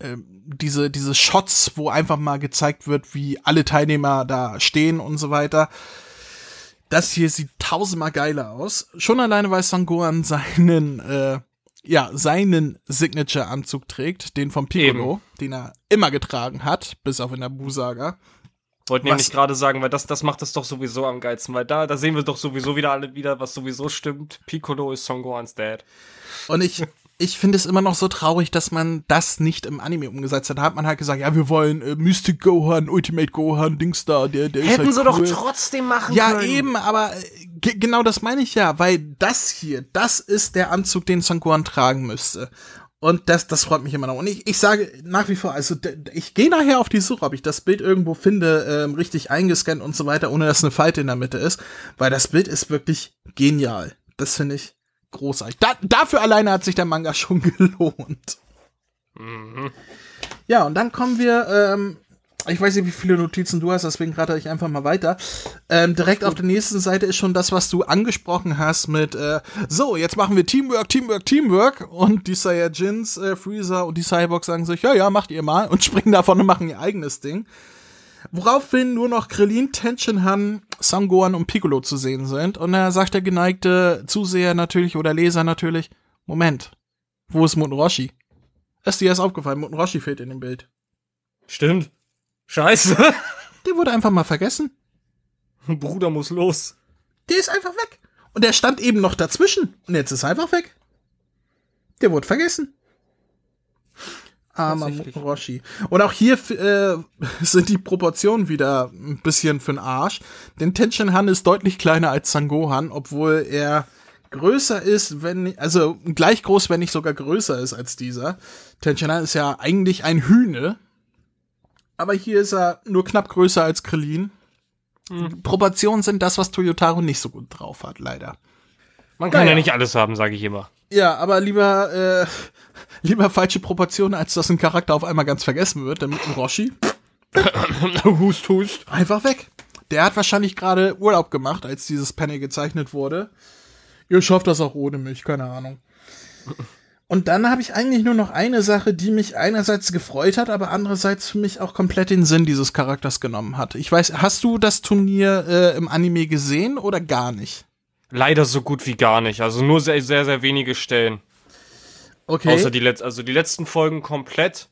ähm, diese diese Shots, wo einfach mal gezeigt wird, wie alle Teilnehmer da stehen und so weiter. Das hier sieht tausendmal geiler aus. Schon alleine, weil Sangohan seinen äh, ja, seinen Signature-Anzug trägt, den vom Piccolo, den er immer getragen hat, bis auf in der Busaga. Wollte nämlich gerade sagen, weil das, das macht es doch sowieso am geilsten, weil da, da sehen wir doch sowieso wieder alle wieder, was sowieso stimmt. Piccolo ist Son Gohans Dad. Und ich, ich finde es immer noch so traurig, dass man das nicht im Anime umgesetzt hat. Da hat man halt gesagt, ja, wir wollen äh, Mystic Gohan, Ultimate Gohan, Dings da, der, der ist Hätten halt sie doch cool. trotzdem machen Ja, können. eben, aber äh, ge- genau das meine ich ja, weil das hier, das ist der Anzug, den Son Gohan tragen müsste. Und das, das freut mich immer noch. Und ich, ich sage nach wie vor, also ich gehe nachher auf die Suche, ob ich das Bild irgendwo finde, ähm, richtig eingescannt und so weiter, ohne dass eine Falte in der Mitte ist, weil das Bild ist wirklich genial. Das finde ich großartig. Da, dafür alleine hat sich der Manga schon gelohnt. Ja, und dann kommen wir, ähm, ich weiß nicht, wie viele Notizen du hast, deswegen rate ich einfach mal weiter. Ähm, direkt auf der nächsten Seite ist schon das, was du angesprochen hast mit, äh, so, jetzt machen wir Teamwork, Teamwork, Teamwork. Und die Saiyajins, äh, Freezer und die Cyborgs sagen sich, ja, ja, macht ihr mal und springen davon und machen ihr eigenes Ding. Woraufhin nur noch Krillin, Tenshinhan, Sangohan und Piccolo zu sehen sind. Und da sagt der geneigte Zuseher natürlich oder Leser natürlich, Moment, wo ist Muten Roshi? Ist dir erst aufgefallen, Muten Roshi fehlt in dem Bild. Stimmt. Scheiße. Der wurde einfach mal vergessen. Bruder muss los. Der ist einfach weg. Und der stand eben noch dazwischen. Und jetzt ist er einfach weg. Der wurde vergessen. Armer. Roshi. Und auch hier äh, sind die Proportionen wieder ein bisschen für'n Arsch. Denn Tenshinhan ist deutlich kleiner als Sangohan, obwohl er größer ist, wenn, also gleich groß, wenn nicht sogar größer ist als dieser. Tenshinhan ist ja eigentlich ein Hühne. Aber hier ist er nur knapp größer als Krillin. Proportionen sind das, was Toyotaro nicht so gut drauf hat, leider. Man kann Naja. ja nicht alles haben, sage ich immer. Ja, aber lieber, äh, lieber falsche Proportionen, als dass ein Charakter auf einmal ganz vergessen wird, damit ein Roshi hust, hust. einfach weg. Der hat wahrscheinlich gerade Urlaub gemacht, als dieses Panel gezeichnet wurde. Ihr schafft das auch ohne mich, keine Ahnung. Und dann habe ich eigentlich nur noch eine Sache, die mich einerseits gefreut hat, aber andererseits für mich auch komplett den Sinn dieses Charakters genommen hat. Ich weiß, hast du das Turnier äh, im Anime gesehen oder gar nicht? Leider so gut wie gar nicht. Also nur sehr, sehr, sehr wenige Stellen. Okay. Außer die, Letz also die letzten Folgen komplett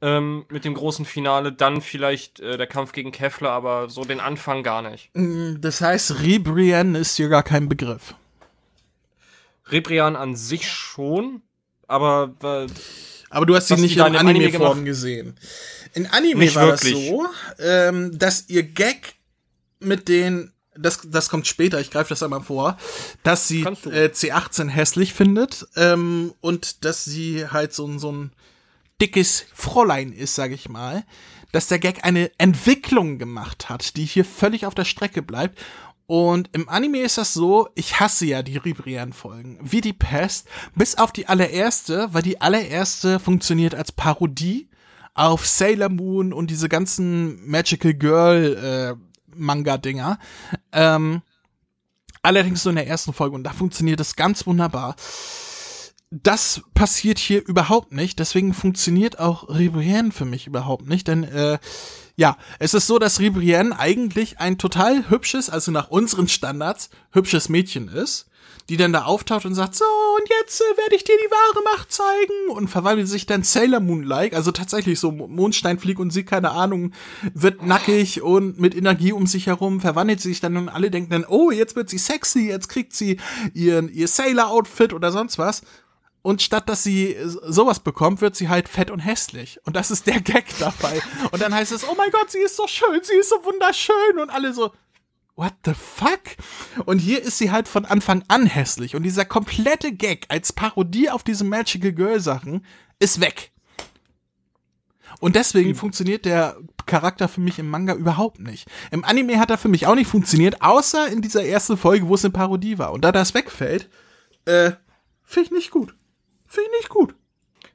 ähm, mit dem großen Finale. Dann vielleicht äh, der Kampf gegen Kefler, aber so den Anfang gar nicht. das heißt, Ribrian ist dir gar kein Begriff. Rebrian an sich schon, aber äh, Aber du hast sie nicht in Anime-Form gesehen. In Anime Nicht war wirklich. das so, ähm, dass ihr Gag mit den, das, das kommt später, ich greife das einmal vor, dass sie äh, C18 hässlich findet ähm, und dass sie halt so, ein- so ein dickes Fräulein ist, sag ich mal, dass der Gag eine Entwicklung gemacht hat, die hier völlig auf der Strecke bleibt. Und im Anime ist das so, ich hasse ja die Ribrian-Folgen, wie die Pest, bis auf die allererste, weil die allererste funktioniert als Parodie auf Sailor Moon und diese ganzen Magical Girl äh, Manga-Dinger. Ähm, allerdings nur in der ersten Folge und da funktioniert das ganz wunderbar. Das passiert hier überhaupt nicht, deswegen funktioniert auch Ribrienne für mich überhaupt nicht, denn äh, ja, es ist so, dass Ribrienne eigentlich ein total hübsches, also nach unseren Standards, hübsches Mädchen ist, die dann da auftaucht und sagt, so, und jetzt äh, werde ich dir die wahre Macht zeigen und verwandelt sich dann Sailor Moon-like, also tatsächlich so Mondstein fliegt und sie, keine Ahnung, wird nackig und mit Energie um sich herum, verwandelt sich dann und alle denken dann, oh, jetzt wird sie sexy, jetzt kriegt sie ihr, ihr Sailor-Outfit oder sonst was. Und statt dass sie sowas bekommt, wird sie halt fett und hässlich. Und das ist der Gag dabei. Und dann heißt es, oh mein Gott, sie ist so schön, sie ist so wunderschön. Und alle so, what the fuck? Und hier ist sie halt von Anfang an hässlich. Und dieser komplette Gag als Parodie auf diese Magical Girl Sachen ist weg. Und deswegen funktioniert der Charakter für mich im Manga überhaupt nicht. Im Anime hat er für mich auch nicht funktioniert, außer in dieser ersten Folge, wo es eine Parodie war. Und da das wegfällt, äh, finde ich nicht gut. Finde ich nicht gut.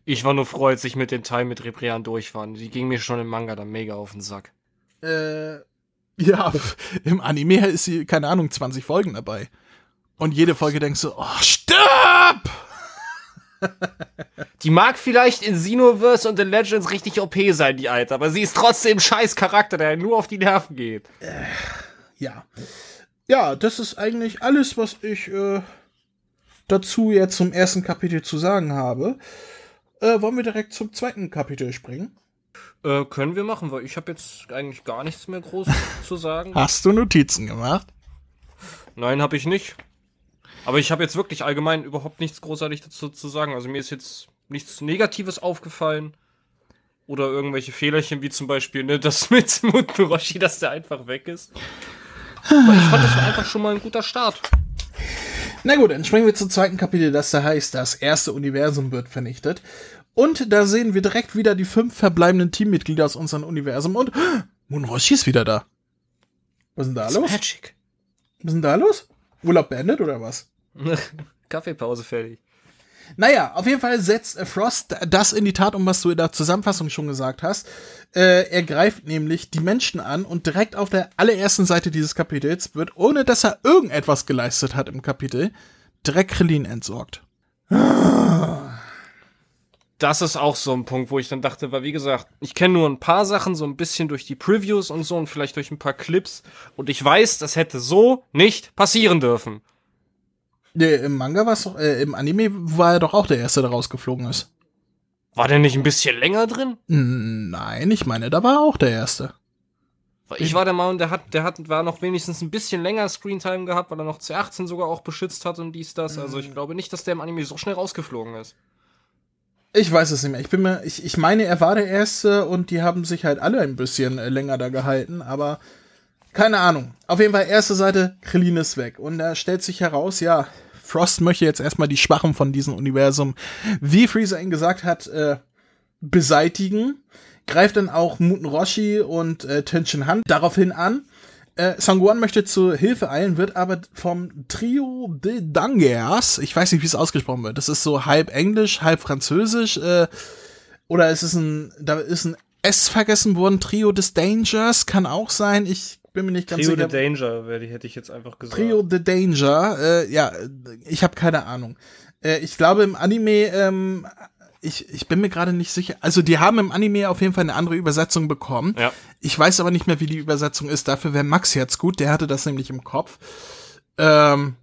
Ich war nur froh, als ich mit dem Teil mit Reprian durch war. Die ging mir schon im Manga dann mega auf den Sack. Äh, ja, im Anime ist sie, keine Ahnung, 20 Folgen dabei. Und jede Folge denkst du, oh, stirb! Die mag vielleicht in Xenoverse und in Legends richtig OP sein, die Alte, aber sie ist trotzdem ein scheiß Charakter, der nur auf die Nerven geht. Ja. Ja, das ist eigentlich alles, was ich äh, dazu jetzt zum ersten Kapitel zu sagen habe. Äh, wollen wir direkt zum zweiten Kapitel springen? Äh, können wir machen, weil ich habe jetzt eigentlich gar nichts mehr groß zu sagen. Hast du Notizen gemacht? Nein, habe ich nicht. Aber ich habe jetzt wirklich allgemein überhaupt nichts großartig dazu zu sagen. Also mir ist jetzt nichts Negatives aufgefallen. Oder irgendwelche Fehlerchen, wie zum Beispiel, ne, das mit Mutoroshi, dass der einfach weg ist. Aber ich fand das war einfach schon mal ein guter Start. Na gut, dann springen wir zum zweiten Kapitel, das da heißt, das erste Universum wird vernichtet. Und da sehen wir direkt wieder die fünf verbleibenden Teammitglieder aus unserem Universum und Munroshi ist wieder da. Was ist denn da los? Magic. Was ist denn da los? Urlaub beendet oder was? Kaffeepause fertig. Naja, auf jeden Fall setzt äh, Frost das in die Tat um, was du in der Zusammenfassung schon gesagt hast. Äh, er greift nämlich die Menschen an und direkt auf der allerersten Seite dieses Kapitels wird, ohne dass er irgendetwas geleistet hat im Kapitel, direkt Krillin entsorgt. Das ist auch so ein Punkt, wo ich dann dachte, weil wie gesagt, ich kenne nur ein paar Sachen, so ein bisschen durch die Previews und so und vielleicht durch ein paar Clips. Und ich weiß, das hätte so nicht passieren dürfen. Nee, Im Manga war es doch, äh, im Anime war er doch auch der Erste, der rausgeflogen ist. War der nicht ein bisschen länger drin? Nein, ich meine, da war er auch der Erste. Ich war der Meinung, der hat, der hat, war noch wenigstens ein bisschen länger Screentime gehabt, weil er noch C18 sogar auch beschützt hat und dies, das. Also ich glaube nicht, dass der im Anime so schnell rausgeflogen ist. Ich weiß es nicht mehr. Ich bin mir, ich, ich meine, er war der Erste und die haben sich halt alle ein bisschen äh, länger da gehalten, aber keine Ahnung. Auf jeden Fall, erste Seite, Krillin ist weg. Und da stellt sich heraus, ja, Frost möchte jetzt erstmal die Schwachen von diesem Universum, wie Freezer ihn gesagt hat, äh, beseitigen. Greift dann auch Muten Roshi und äh, Tenshin Han daraufhin an. Äh, Sanguan möchte zur Hilfe eilen, wird aber vom Trio de Dangers, ich weiß nicht, wie es ausgesprochen wird, das ist so halb Englisch, halb Französisch, äh, oder es ist ein, da ist ein S vergessen worden, Trio des Dangers, kann auch sein, ich bin mir nicht ganz Trio sicher. the Danger, hätte ich jetzt einfach gesagt. Trio the Danger, äh, ja, ich habe keine Ahnung. Äh, ich glaube im Anime, ähm, ich, ich bin mir gerade nicht sicher. Also die haben im Anime auf jeden Fall eine andere Übersetzung bekommen. Ja. Ich weiß aber nicht mehr, wie die Übersetzung ist. Dafür wäre Max jetzt gut, der hatte das nämlich im Kopf. Ähm,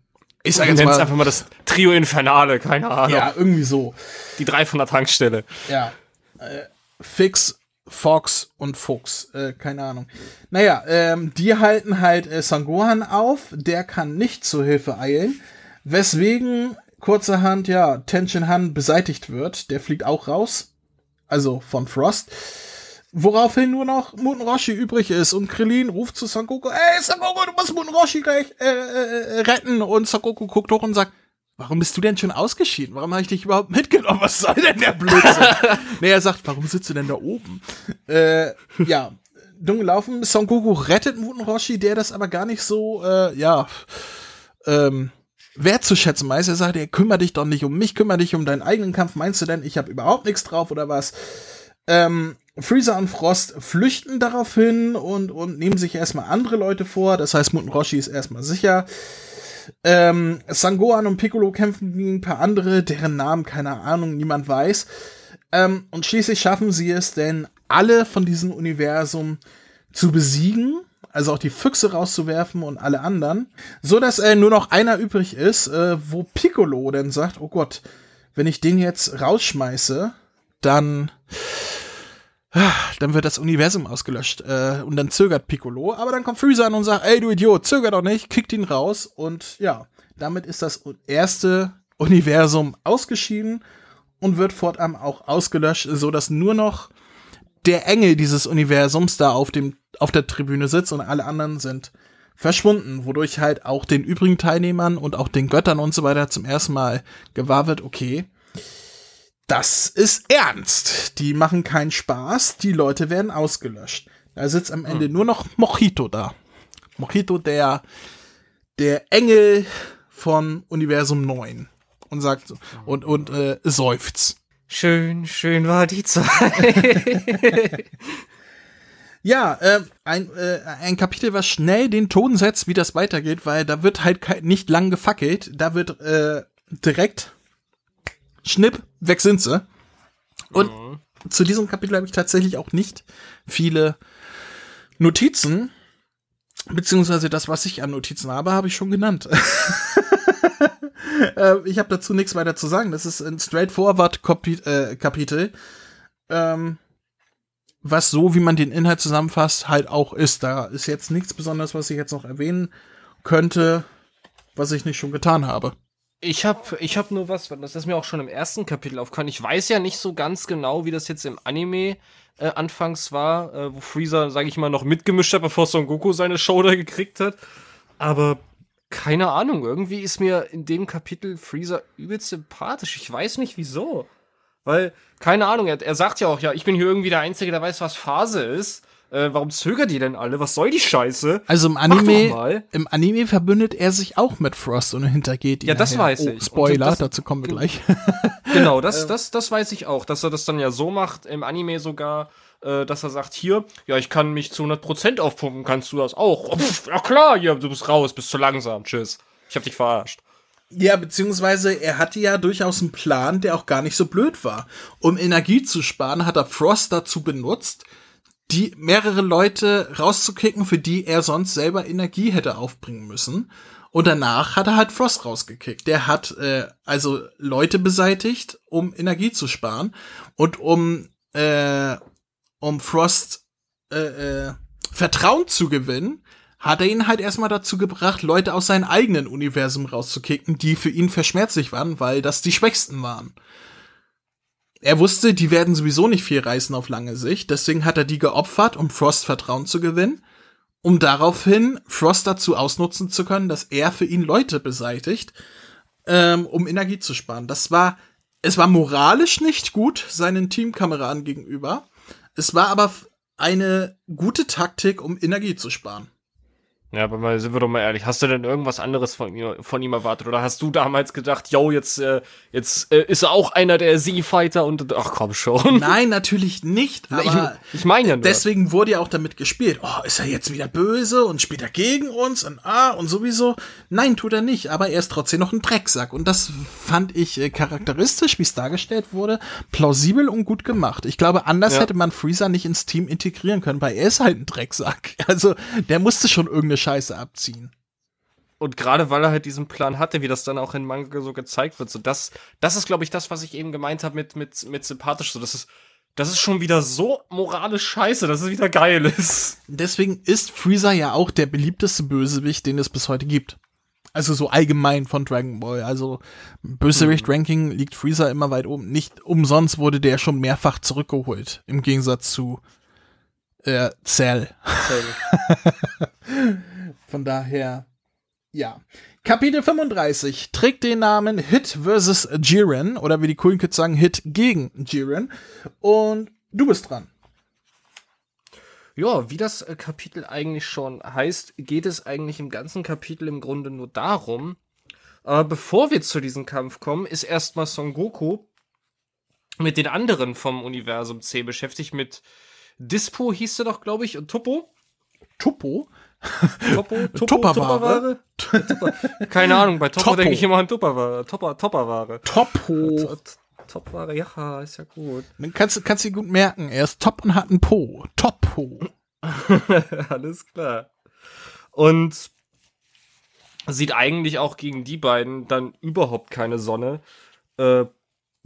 ich sag Ich jetzt mal, einfach mal das Trio Infernale, keine Ahnung. ja, irgendwie so. Die drei von der Tankstelle. Ja. Äh, Fix, Fox und Fuchs. Äh, keine Ahnung. Naja, ähm, die halten halt äh, Sangohan auf. Der kann nicht zur Hilfe eilen. Weswegen kurzerhand, ja, Tenshin Han beseitigt wird. Der fliegt auch raus. Also von Frost. Woraufhin nur noch Muten Roshi übrig ist und Krillin ruft zu Sangoku, ey Sangoku, du musst Muten Roshi gleich äh, äh, retten und Sangoku guckt hoch und sagt, warum bist du denn schon ausgeschieden? Warum habe ich dich überhaupt mitgenommen? Was soll denn der Blödsinn? nee, er sagt, warum sitzt du denn da oben? Äh, ja, dumm gelaufen. Son Goku rettet Muten Roshi, der das aber gar nicht so, äh, ja, ähm, wertzuschätzen weiß. Er sagt, ey, kümmere dich doch nicht um mich, kümmere dich um deinen eigenen Kampf. Meinst du denn, ich habe überhaupt nichts drauf oder was? Ähm, Freezer und Frost flüchten daraufhin und, und nehmen sich erstmal andere Leute vor. Das heißt, Muten Roshi ist erstmal sicher. Ähm, Sangohan und Piccolo kämpfen gegen ein paar andere, deren Namen, keine Ahnung, niemand weiß. Ähm, und schließlich schaffen sie es denn, alle von diesem Universum zu besiegen, also auch die Füchse rauszuwerfen und alle anderen, so dass äh, nur noch einer übrig ist, äh, wo Piccolo dann sagt, oh Gott, wenn ich den jetzt rausschmeiße, dann dann wird das Universum ausgelöscht. Äh, und dann zögert Piccolo. Aber dann kommt Freezer an und sagt, ey, du Idiot, zöger doch nicht, kickt ihn raus. Und ja, damit ist das erste Universum ausgeschieden und wird fortan auch ausgelöscht, so dass nur noch der Engel dieses Universums da auf dem, auf der Tribüne sitzt und alle anderen sind verschwunden, wodurch halt auch den übrigen Teilnehmern und auch den Göttern und so weiter zum ersten Mal gewahr wird, okay, das ist ernst. Die machen keinen Spaß, die Leute werden ausgelöscht. Da sitzt am Ende nur noch Mojito da. Mojito, der, der Engel von Universum 9 und sagt und, und äh, seufzt. Schön, schön war die Zeit. Ja, äh, ein, äh, ein Kapitel, was schnell den Ton setzt, wie das weitergeht, weil da wird halt nicht lang gefackelt. Da wird äh, direkt Schnipp, weg sind sie. Und zu diesem Kapitel habe ich tatsächlich auch nicht viele Notizen, beziehungsweise das, was ich an Notizen habe, habe ich schon genannt. äh, ich habe dazu nichts weiter zu sagen. Das ist ein straightforward Kapi äh, Kapitel. Ähm, was so, wie man den Inhalt zusammenfasst, halt auch ist. Da ist jetzt nichts Besonderes, was ich jetzt noch erwähnen könnte, was ich nicht schon getan habe. Ich hab, ich hab nur was, das ist mir auch schon im ersten Kapitel aufgefallen. Ich weiß ja nicht so ganz genau, wie das jetzt im Anime äh, anfangs war, äh, wo Freezer, sage ich mal, noch mitgemischt hat, bevor Son Goku seine Show da gekriegt hat. Aber keine Ahnung, irgendwie ist mir in dem Kapitel Freezer übelst sympathisch. Ich weiß nicht wieso. Weil, keine Ahnung, er, er sagt ja auch, ja, ich bin hier irgendwie der Einzige, der weiß, was Phase ist. Äh, warum zögert ihr denn alle? Was soll die Scheiße? Also im Anime, im Anime verbündet er sich auch mit Frost und hintergeht ihn. Ja, das nachher. weiß oh, ich. Spoiler, das- dazu kommen wir gleich. Genau, das, das, das weiß ich auch, dass er das dann ja so macht, im Anime sogar, äh, dass er sagt, hier, ja, ich kann mich zu 100% aufpumpen, kannst du das auch? Oh, pff, ja klar, ja, du bist raus, bist zu langsam, tschüss. Ich hab dich verarscht. Ja, beziehungsweise er hatte ja durchaus einen Plan, der auch gar nicht so blöd war. Um Energie zu sparen, hat er Frost dazu benutzt, die mehrere Leute rauszukicken, für die er sonst selber Energie hätte aufbringen müssen. Und danach hat er halt Frost rausgekickt. Der hat äh, also Leute beseitigt, um Energie zu sparen und um äh, um Frost äh, äh, Vertrauen zu gewinnen, hat er ihn halt erstmal dazu gebracht, Leute aus seinem eigenen Universum rauszukicken, die für ihn verschmerzlich waren, weil das die Schwächsten waren. Er wusste, die werden sowieso nicht viel reißen auf lange Sicht, deswegen hat er die geopfert, um Frost Vertrauen zu gewinnen, um daraufhin Frost dazu ausnutzen zu können, dass er für ihn Leute beseitigt, ähm, um Energie zu sparen. Das war, es war moralisch nicht gut seinen Teamkameraden gegenüber. Es war aber eine gute Taktik, um Energie zu sparen. Ja, aber mal, sind wir doch mal ehrlich, hast du denn irgendwas anderes von ihm, von ihm erwartet? Oder hast du damals gedacht, yo, jetzt, äh, jetzt äh, ist er auch einer der Z-Fighter und, ach komm schon. Nein, natürlich nicht, aber ich, ich meine ja nur. deswegen wurde ja auch damit gespielt. Oh, ist er jetzt wieder böse und spielt er gegen uns und ah und sowieso. Nein, tut er nicht, aber er ist trotzdem noch ein Drecksack. Und das fand ich äh, charakteristisch, wie es dargestellt wurde, plausibel und gut gemacht. Ich glaube, anders Ja. hätte man Freezer nicht ins Team integrieren können, weil er ist halt ein Drecksack. Also, der musste schon irgendeine Scheiße abziehen. Und gerade weil er halt diesen Plan hatte, wie das dann auch in Manga so gezeigt wird, so das, das ist, glaube ich, das, was ich eben gemeint habe mit, mit, mit sympathisch. So, das ist, das ist schon wieder so moralisch scheiße, dass es wieder geil ist. Deswegen ist Freezer ja auch der beliebteste Bösewicht, den es bis heute gibt. Also so allgemein von Dragon Ball. Also Bösewicht-Ranking liegt Freezer immer weit oben. Nicht umsonst wurde der schon mehrfach zurückgeholt. Im Gegensatz zu äh, Cell. Von daher, ja. Kapitel 35 trägt den Namen Hit vs. Jiren oder wie die coolen Kids sagen, Hit gegen Jiren. Und du bist dran. Ja, wie das äh, Kapitel eigentlich schon heißt, geht es eigentlich im ganzen Kapitel im Grunde nur darum, äh, bevor wir zu diesem Kampf kommen, ist erstmal Son Goku mit den anderen vom Universum C beschäftigt, mit Dispo hieß er doch, glaube ich, und Tuppo. Tuppo? Toppo, Tuppo, Tupperware? Tupperware? Tupper- Keine Ahnung, bei Toppo denke ich immer an Tupperware. Topper, Topperware. Toppo. Topware, ja, ist ja gut. Dann kannst du kannst du dir gut merken, er ist top und hat einen Po. Top-Po. Alles klar. Und sieht eigentlich auch gegen die beiden dann überhaupt keine Sonne. Äh,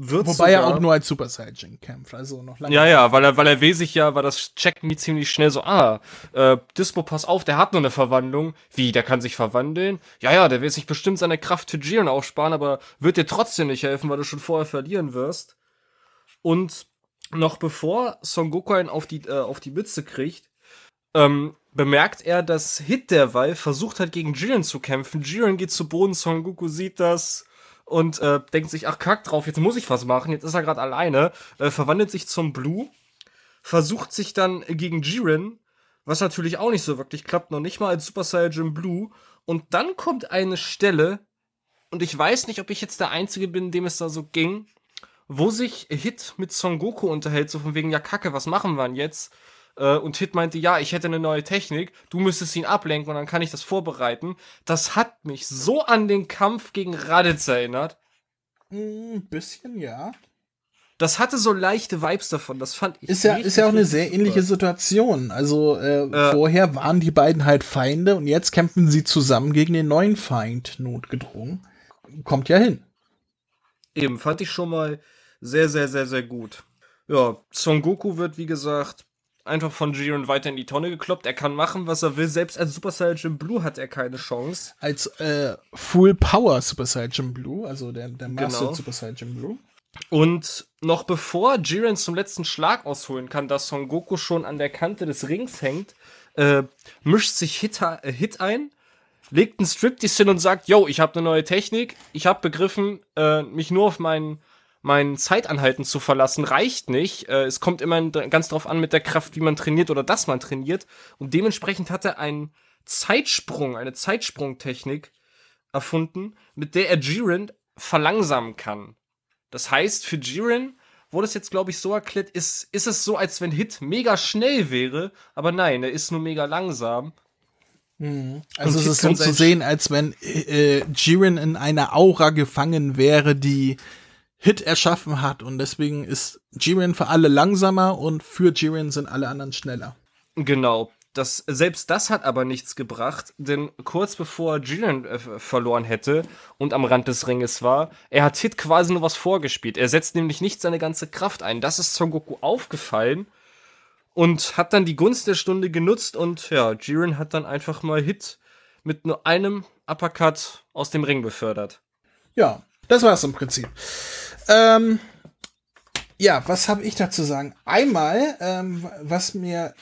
wird Wobei er sogar- auch nur als Super Saiyan kämpft, also noch lange. Ja, ja, weil er, weil er will sich ja, weil das checken die ziemlich schnell so, ah, äh, Dispo, pass auf, der hat nur eine Verwandlung. Wie, der kann sich verwandeln? Ja, ja, der will sich bestimmt seine Kraft für Jiren aufsparen, aber wird dir trotzdem nicht helfen, weil du schon vorher verlieren wirst. Und noch bevor Son Goku einen auf die, äh, auf die Mütze kriegt, ähm, bemerkt er, dass Hit derweil versucht hat, gegen Jiren zu kämpfen. Jiren geht zu Boden, Son Goku sieht das und äh, denkt sich, ach kack drauf, jetzt muss ich was machen, jetzt ist er gerade alleine, äh, verwandelt sich zum Blue, versucht sich dann gegen Jiren, was natürlich auch nicht so wirklich klappt, noch nicht mal als Super Saiyan Blue. Und dann kommt eine Stelle, und ich weiß nicht, ob ich jetzt der Einzige bin, dem es da so ging, wo sich Hit mit Son Goku unterhält, so von wegen, ja kacke, was machen wir denn jetzt? Äh, und Hit meinte, ja, ich hätte eine neue Technik, du müsstest ihn ablenken und dann kann ich das vorbereiten. Das hat mich so an den Kampf gegen Raditz erinnert. Ein Hm, bisschen, ja. Das hatte so leichte Vibes davon, das fand ich. Ist ja, ist ja auch eine sehr super. ähnliche Situation. Also äh, Ja. vorher waren die beiden halt Feinde und jetzt kämpfen sie zusammen gegen den neuen Feind notgedrungen. Kommt ja hin. Eben, fand ich schon mal sehr, sehr, sehr, sehr gut. Ja, Son Goku wird, wie gesagt, einfach von Jiren weiter in die Tonne gekloppt. Er kann machen, was er will. Selbst als Super Saiyan Blue hat er keine Chance. Als äh, Full Power Super Saiyan Blue, also der, der Master Genau. Super Saiyan Blue. Und noch bevor Jiren zum letzten Schlag ausholen kann, dass Son Goku schon an der Kante des Rings hängt, äh, mischt sich Hit, äh, Hit ein, legt einen Striptease hin und sagt, yo, ich habe eine neue Technik, ich habe begriffen, äh, mich nur auf meinen mein Zeitanhalten zu verlassen reicht nicht. Äh, es kommt immer ganz drauf an mit der Kraft, wie man trainiert oder dass man trainiert. Und dementsprechend hat er einen Zeitsprung, eine Zeitsprungtechnik erfunden, mit der er Jiren verlangsamen kann. Das heißt, für Jiren wurde es jetzt, glaube ich, so erklärt, ist, ist es so, als wenn Hit mega schnell wäre, aber nein, er ist nur mega langsam. Also es Hit ist so zu sehen, als wenn äh, Jiren in einer Aura gefangen wäre, die Hit erschaffen hat. Und deswegen ist Jiren für alle langsamer und für Jiren sind alle anderen schneller. Genau. Das, selbst das hat aber nichts gebracht, denn kurz bevor Jiren äh, verloren hätte und am Rand des Ringes war, er hat Hit quasi nur was vorgespielt. Er setzt nämlich nicht seine ganze Kraft ein. Das ist Son Goku aufgefallen und hat dann die Gunst der Stunde genutzt und ja, Jiren hat dann einfach mal Hit mit nur einem Uppercut aus dem Ring befördert. Ja, das war's im Prinzip. Ähm, ja, was habe ich dazu sagen? Einmal, ähm, was mir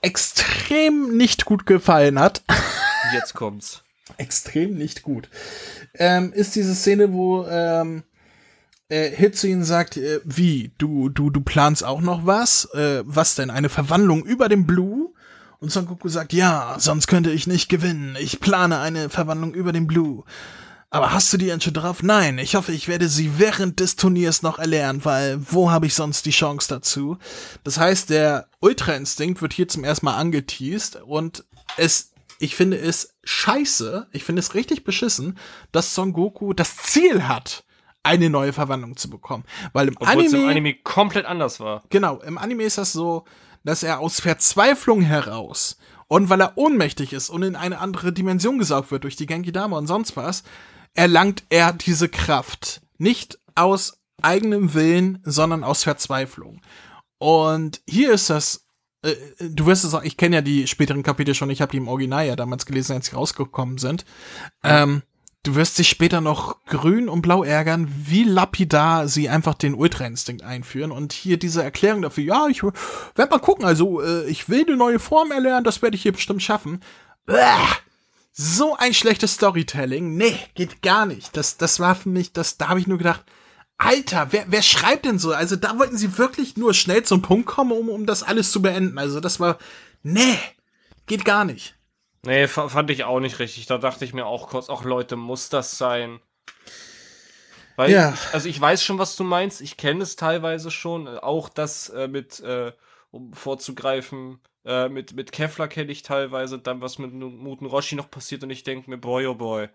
extrem nicht gut gefallen hat, Jetzt kommt's. extrem nicht gut, ähm, ist diese Szene, wo ähm, äh, Hit zu ihnen sagt, äh, wie, du, du, du planst auch noch was? Äh, was denn? Eine Verwandlung über dem Blue? Und Son Goku sagt, ja, sonst könnte ich nicht gewinnen. Ich plane eine Verwandlung über den Blue. Aber hast du die denn schon drauf? Nein, ich hoffe, ich werde sie während des Turniers noch erlernen, weil wo habe ich sonst die Chance dazu? Das heißt, der Ultra-Instinkt wird hier zum ersten Mal angeteased und es, ich finde es scheiße, ich finde es richtig beschissen, dass Son Goku das Ziel hat, eine neue Verwandlung zu bekommen. Weil im Obwohl es Anime, im Anime komplett anders war. genau, im Anime ist das so, dass er aus Verzweiflung heraus und weil er ohnmächtig ist und in eine andere Dimension gesaugt wird durch die Genki Dama und sonst was, erlangt er diese Kraft. Nicht aus eigenem Willen, sondern aus Verzweiflung. Und hier ist das, äh, du wirst es auch, ich kenne ja die späteren Kapitel schon, ich habe die im Original ja damals gelesen, als sie rausgekommen sind. Ähm, du wirst dich später noch grün und blau ärgern, wie lapidar sie einfach den Ultra-Instinkt einführen. Und hier diese Erklärung dafür, ja, ich werde mal gucken, also äh, ich will eine neue Form erlernen, das werde ich hier bestimmt schaffen. Uah, so ein schlechtes Storytelling, nee, geht gar nicht. Das, das war für mich, das, da habe ich nur gedacht, Alter, wer, wer schreibt denn so? Also da wollten sie wirklich nur schnell zum Punkt kommen, um, um das alles zu beenden. Also das war, nee, geht gar nicht. Nee, fand ich auch nicht richtig. Da dachte ich mir auch kurz, ach Leute, muss das sein? Weil, Ja. ich, also ich weiß schon, was du meinst. Ich kenne es teilweise schon. Äh, Auch das äh, mit, äh, um vorzugreifen, äh, mit, mit Kevlar kenne ich teilweise. Dann, was mit Muten Roshi noch passiert und ich denke mir, boy, oh boy.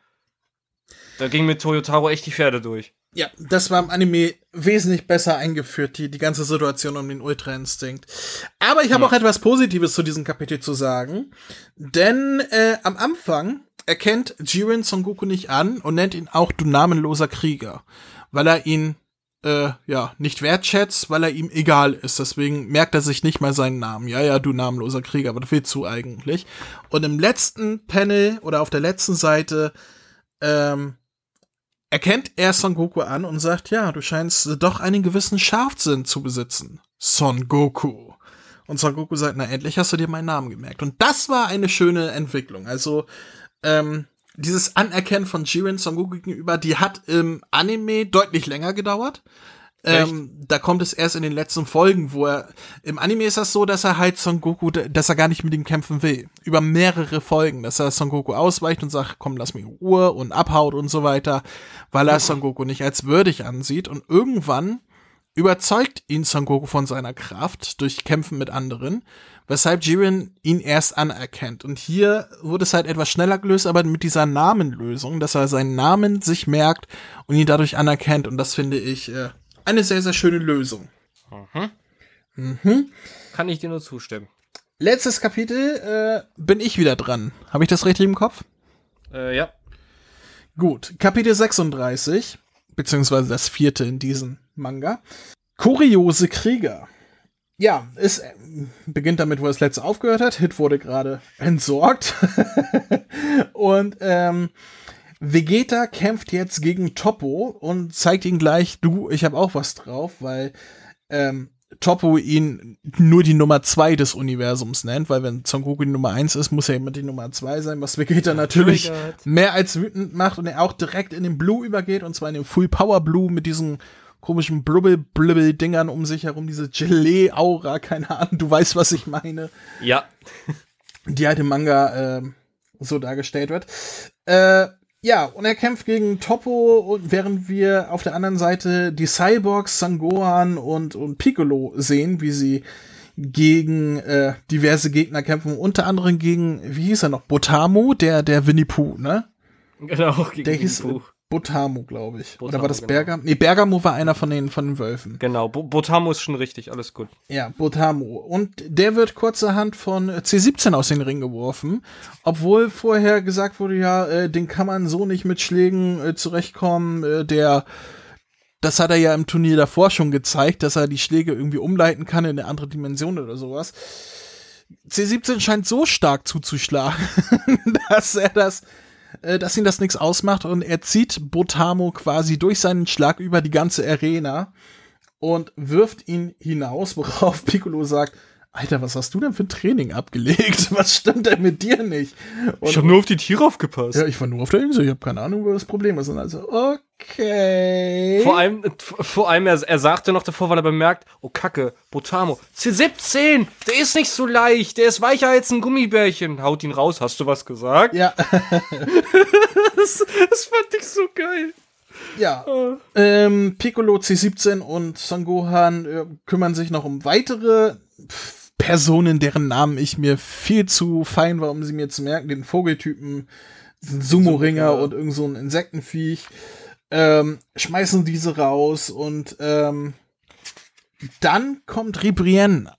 Da ging mit Toyotaro echt die Pferde durch. Ja, das war im Anime wesentlich besser eingeführt, die, die ganze Situation um den Ultra-Instinkt. Aber ich habe auch etwas Positives zu diesem Kapitel zu sagen. Denn äh, am Anfang erkennt Jiren Son Goku nicht an und nennt ihn auch du namenloser Krieger. Weil er ihn äh, ja, nicht wertschätzt, weil er ihm egal ist. Deswegen merkt er sich nicht mal seinen Namen. Ja, ja, du namenloser Krieger, aber das willst du eigentlich. Und im letzten Panel oder auf der letzten Seite ähm, erkennt er Son Goku an und sagt, ja, du scheinst doch einen gewissen Scharfsinn zu besitzen. Son Goku. Und Son Goku sagt, na endlich hast du dir meinen Namen gemerkt. Und das war eine schöne Entwicklung. Also, ähm, dieses Anerkennen von Jiren Son Goku gegenüber, die hat im Anime deutlich länger gedauert. Ähm, da kommt es erst in den letzten Folgen, wo er, im Anime ist das so, dass er halt Son Goku, dass er gar nicht mit ihm kämpfen will. Über mehrere Folgen, dass er Son Goku ausweicht und sagt, komm, lass mich in Ruhe und abhaut und so weiter, weil er Son Goku nicht als würdig ansieht und irgendwann überzeugt ihn Son Goku von seiner Kraft durch Kämpfen mit anderen, weshalb Jiren ihn erst anerkennt. Und hier wurde es halt etwas schneller gelöst, aber mit dieser Namenlösung, dass er seinen Namen sich merkt und ihn dadurch anerkennt. Und das finde ich äh, eine sehr, sehr schöne Lösung. Kann ich dir nur zustimmen. Letztes Kapitel äh, bin ich wieder dran. Habe ich das richtig im Kopf? Äh, ja. Gut, Kapitel 36, beziehungsweise das vierte in diesem Manga. Kuriose Krieger. Ja, es äh, beginnt damit, wo das letzte aufgehört hat. Hit wurde gerade entsorgt. und ähm, Vegeta kämpft jetzt gegen Toppo und zeigt ihn gleich, du, ich habe auch was drauf, weil ähm, Toppo ihn nur die Nummer zwei des Universums nennt, weil wenn Son Goku die Nummer eins ist, muss er immer die Nummer zwei sein, was Vegeta natürlich triggert. mehr als wütend macht und er auch direkt in den Blue übergeht und zwar in den Full Power Blue mit diesen komischen Blubbel-Blibbel-Dingern um sich herum, diese Gelee-Aura, keine Ahnung, du weißt, was ich meine Ja. die halt im Manga ähm, so dargestellt wird. Äh, ja, und er kämpft gegen Toppo und während wir auf der anderen Seite die Cyborgs, Sangohan und, und Piccolo sehen, wie sie gegen äh, diverse Gegner kämpfen, unter anderem gegen, wie hieß er noch, Botamo, der, der Winnie Pooh, ne? Genau, gegen Der hieß Buch. Botamo, glaube ich. Oder Botamo, war das genau. Bergamo? Nee, Bergamo war einer von den, von den Wölfen. Genau, Bo Botamo ist schon richtig, alles gut. Ja, Botamo. Und der wird kurzerhand von C17 aus den Ring geworfen, obwohl vorher gesagt wurde, ja, äh, den kann man so nicht mit Schlägen äh, zurechtkommen. Äh, der, das hat er ja im Turnier davor schon gezeigt, dass er die Schläge irgendwie umleiten kann in eine andere Dimension oder sowas. C17 scheint so stark zuzuschlagen, dass er das, dass ihn das nichts ausmacht und er zieht Botamo quasi durch seinen Schlag über die ganze Arena und wirft ihn hinaus, worauf Piccolo sagt, Alter, was hast du denn für ein Training abgelegt? Was stimmt denn mit dir nicht? Und, nur auf die Tiere aufgepasst. ja, ich war nur auf der Insel, ich habe keine Ahnung, wo das Problem ist. Und also, okay. Vor allem, vor allem er, er sagte noch davor, weil er bemerkt, oh Kacke, Botamo, C17, der ist nicht so leicht, der ist weicher als ein Gummibärchen. Haut ihn raus, hast du was gesagt? ja, Das, das fand ich so geil. ja. Ähm, Piccolo, C17 und Son Gohan äh, kümmern sich noch um weitere Personen, deren Namen ich mir viel zu fein war, um sie mir zu merken. Den Vogeltypen, diesen Sumo-Ringer und irgend so ein Insektenviech. Ähm, schmeißen diese raus und ähm, dann kommt Ribrien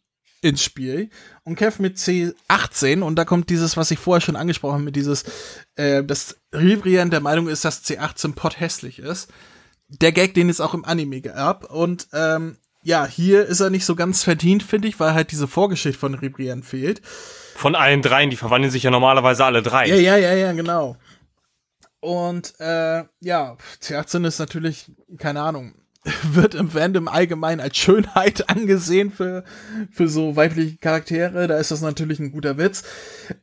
ins Spiel und kämpft mit C18 und da kommt dieses, was ich vorher schon angesprochen habe, mit dieses, äh, dass Ribrien der Meinung ist, dass C18 potthässlich ist. Der Gag, den es auch im Anime gab und ähm, ja, hier ist er nicht so ganz verdient, finde ich, weil halt diese Vorgeschichte von Ribrien fehlt. Von allen dreien, die verwandeln sich ja normalerweise alle drei. Ja, ja, ja, ja, genau. Und äh, ja, C18 ist natürlich, keine Ahnung, wird im Fandom allgemein als Schönheit angesehen für, für so weibliche Charaktere. Da ist das natürlich ein guter Witz.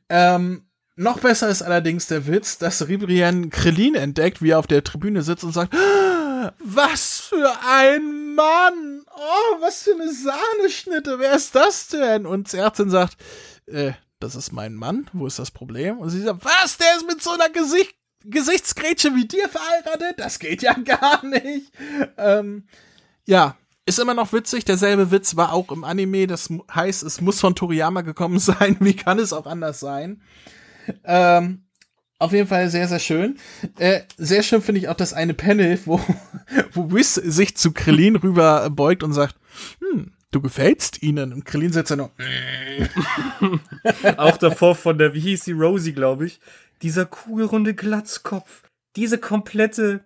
Ähm, noch besser ist allerdings der Witz, dass Ribrian Krillin entdeckt, wie er auf der Tribüne sitzt und sagt, "Ah, was für ein Mann! Oh, was für eine Sahneschnitte! Wer ist das denn? Und C18 sagt, äh, das ist mein Mann, wo ist das Problem? Und sie sagt, was, der ist mit so einer Gesicht Gesichtsgrätsche wie dir verheiratet? Das geht ja gar nicht. Ähm, ja, ist immer noch witzig. Derselbe Witz war auch im Anime. Das heißt, es muss von Toriyama gekommen sein. Wie kann es auch anders sein? Ähm, auf jeden Fall sehr, sehr schön. Äh, sehr schön finde ich auch das eine Panel, wo, wo Whis sich zu Krillin rüber beugt und sagt, hm, du gefällst ihnen. Und Krillin setzt dann nur, Auch davor von der, wie hieß sie, Rosie, glaube ich. Dieser kugelrunde Glatzkopf. Diese komplette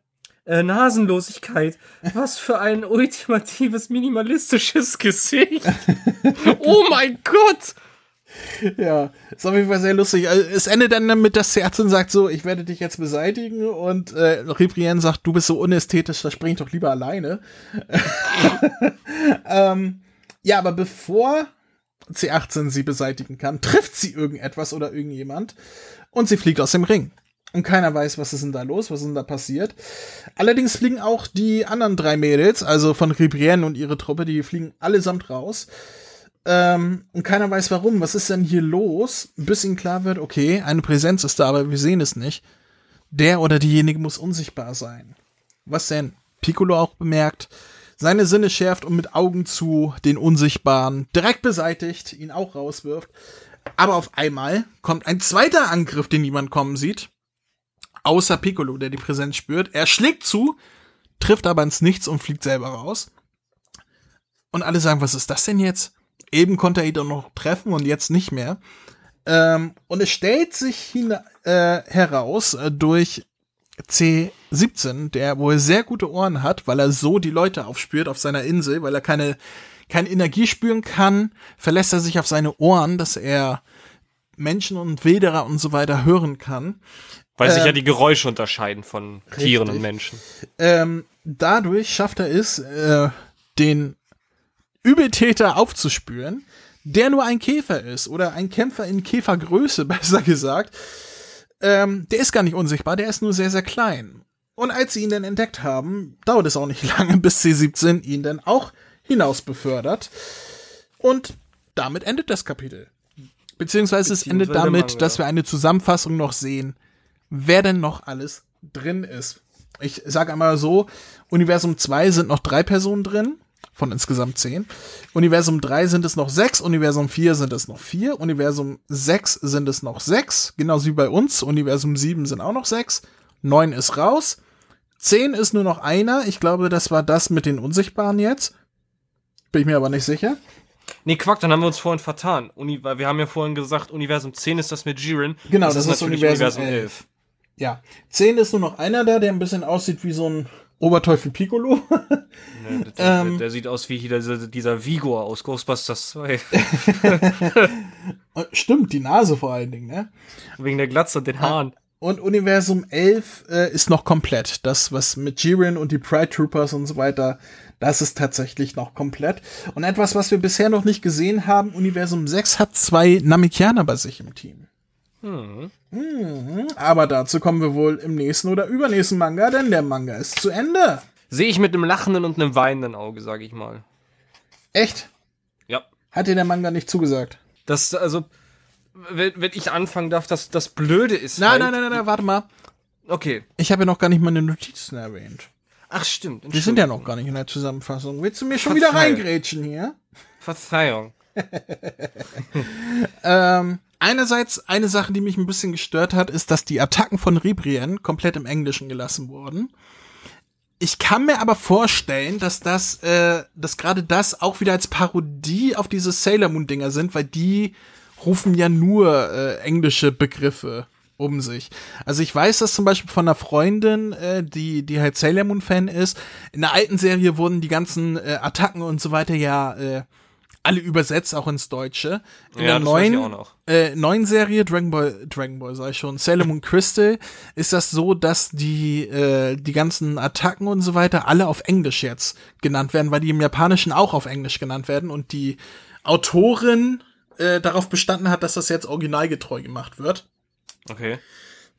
äh, Nasenlosigkeit. Was für ein ultimatives, minimalistisches Gesicht. oh mein Gott! Ja, ist auf jeden Fall sehr lustig. Also, es endet dann damit, dass Serzin sagt so, ich werde dich jetzt beseitigen und äh, Ribrien sagt, du bist so unästhetisch, da spring ich doch lieber alleine. ähm, ja, aber bevor C18 sie beseitigen kann, trifft sie irgendetwas oder irgendjemand und sie fliegt aus dem Ring. Und keiner weiß, was ist denn da los, was ist denn da passiert. Allerdings fliegen auch die anderen drei Mädels, also von Ribrienne und ihre Truppe, die fliegen allesamt raus. Ähm, und keiner weiß warum. Was ist denn hier los? Bis ihnen klar wird, okay, eine Präsenz ist da, aber wir sehen es nicht. Der oder diejenige muss unsichtbar sein. Was denn? Piccolo auch bemerkt, seine Sinne schärft und mit Augen zu den Unsichtbaren direkt beseitigt, ihn auch rauswirft. Aber auf einmal kommt ein zweiter Angriff, den niemand kommen sieht. Außer Piccolo, der die Präsenz spürt. Er schlägt zu, trifft aber ins Nichts und fliegt selber raus. Und alle sagen, was ist das denn jetzt? Eben konnte er ihn doch noch treffen und jetzt nicht mehr. Ähm, und es stellt sich hin, äh, heraus äh, durch C17, der wohl sehr gute Ohren hat, weil er so die Leute aufspürt auf seiner Insel, weil er keine, keine Energie spüren kann, verlässt er sich auf seine Ohren, dass er Menschen und Wilderer und so weiter hören kann. Weil sich Ähm, ja die Geräusche unterscheiden von Tieren richtig. und Menschen. Ähm, dadurch schafft er es, äh, den Übeltäter aufzuspüren, der nur ein Käfer ist oder ein Kämpfer in Käfergröße, besser gesagt. Ähm, der ist gar nicht unsichtbar, der ist nur sehr, sehr klein. Und als sie ihn dann entdeckt haben, dauert es auch nicht lange, bis C17 ihn dann auch hinaus befördert. Und damit endet das Kapitel. Beziehungsweise es endet Beziehungsweise damit, Manga. dass wir eine Zusammenfassung noch sehen, wer denn noch alles drin ist. Ich sage einmal so, Universum 2 sind noch drei Personen drin, von insgesamt zehn. Universum 3 sind es noch sechs, Universum 4 sind es noch vier, Universum 6 sind es noch sechs, genauso wie bei uns. Universum 7 sind auch noch sechs, neun ist raus, zehn ist nur noch einer. Ich glaube, das war das mit den Unsichtbaren jetzt. Bin ich mir aber nicht sicher. Nee, Quack, dann haben wir uns vorhin vertan. Uni, weil wir haben ja vorhin gesagt, Universum 10 ist das mit Jiren. Genau, das ist natürlich Universum 11. Ja, zehn ist nur noch einer da, der ein bisschen aussieht wie so ein Oberteufel Piccolo. Ne, der, Ähm. der, der sieht aus wie dieser, dieser Vigor aus Ghostbusters 2. Äh, Stimmt, die Nase vor allen Dingen, ne? Wegen der Glatze und den Haaren. Und Universum 11 äh, ist noch komplett. Das, was mit Jiren und die Pride Troopers und so weiter, das ist tatsächlich noch komplett. Und etwas, was wir bisher noch nicht gesehen haben, Universum 6 hat zwei Namekianer bei sich im Team. Mhm. Aber dazu kommen wir wohl im nächsten oder übernächsten Manga, denn der Manga ist zu Ende. Sehe ich mit einem lachenden und einem weinenden Auge, sage ich mal. Echt? Ja. Hat dir der Manga nicht zugesagt? Das, also, wenn, wenn ich anfangen darf, das, das Blöde ist. Nein, halt, nein, nein, nein, nein, warte mal. Okay. Ich habe ja noch gar nicht meine Notizen erwähnt. Ach, stimmt. Wir sind ja noch gar nicht in der Zusammenfassung. Willst du mir schon wieder Verzeih. reingrätschen hier? Verzeihung. Ähm, einerseits, eine Sache, die mich ein bisschen gestört hat, ist, dass die Attacken von Ribrien komplett im Englischen gelassen wurden. Ich kann mir aber vorstellen, dass das, äh, dass gerade das auch wieder als Parodie auf diese Sailor Moon Dinger sind, weil die rufen ja nur äh, englische Begriffe um sich. Also ich weiß das zum Beispiel von einer Freundin, äh, die die halt Sailor Moon Fan ist. In der alten Serie wurden die ganzen äh, Attacken und so weiter ja äh, alle übersetzt, auch ins Deutsche. In Ja, der das weiß ich neuen, auch noch. Äh, neuen Serie, Dragon Ball, Dragon Ball sei schon, Sailor Moon Crystal, ist das so, dass die, äh, die ganzen Attacken und so weiter alle auf Englisch jetzt genannt werden, weil die im Japanischen auch auf Englisch genannt werden und die Autorin äh, darauf bestanden hat, dass das jetzt originalgetreu gemacht wird. Okay.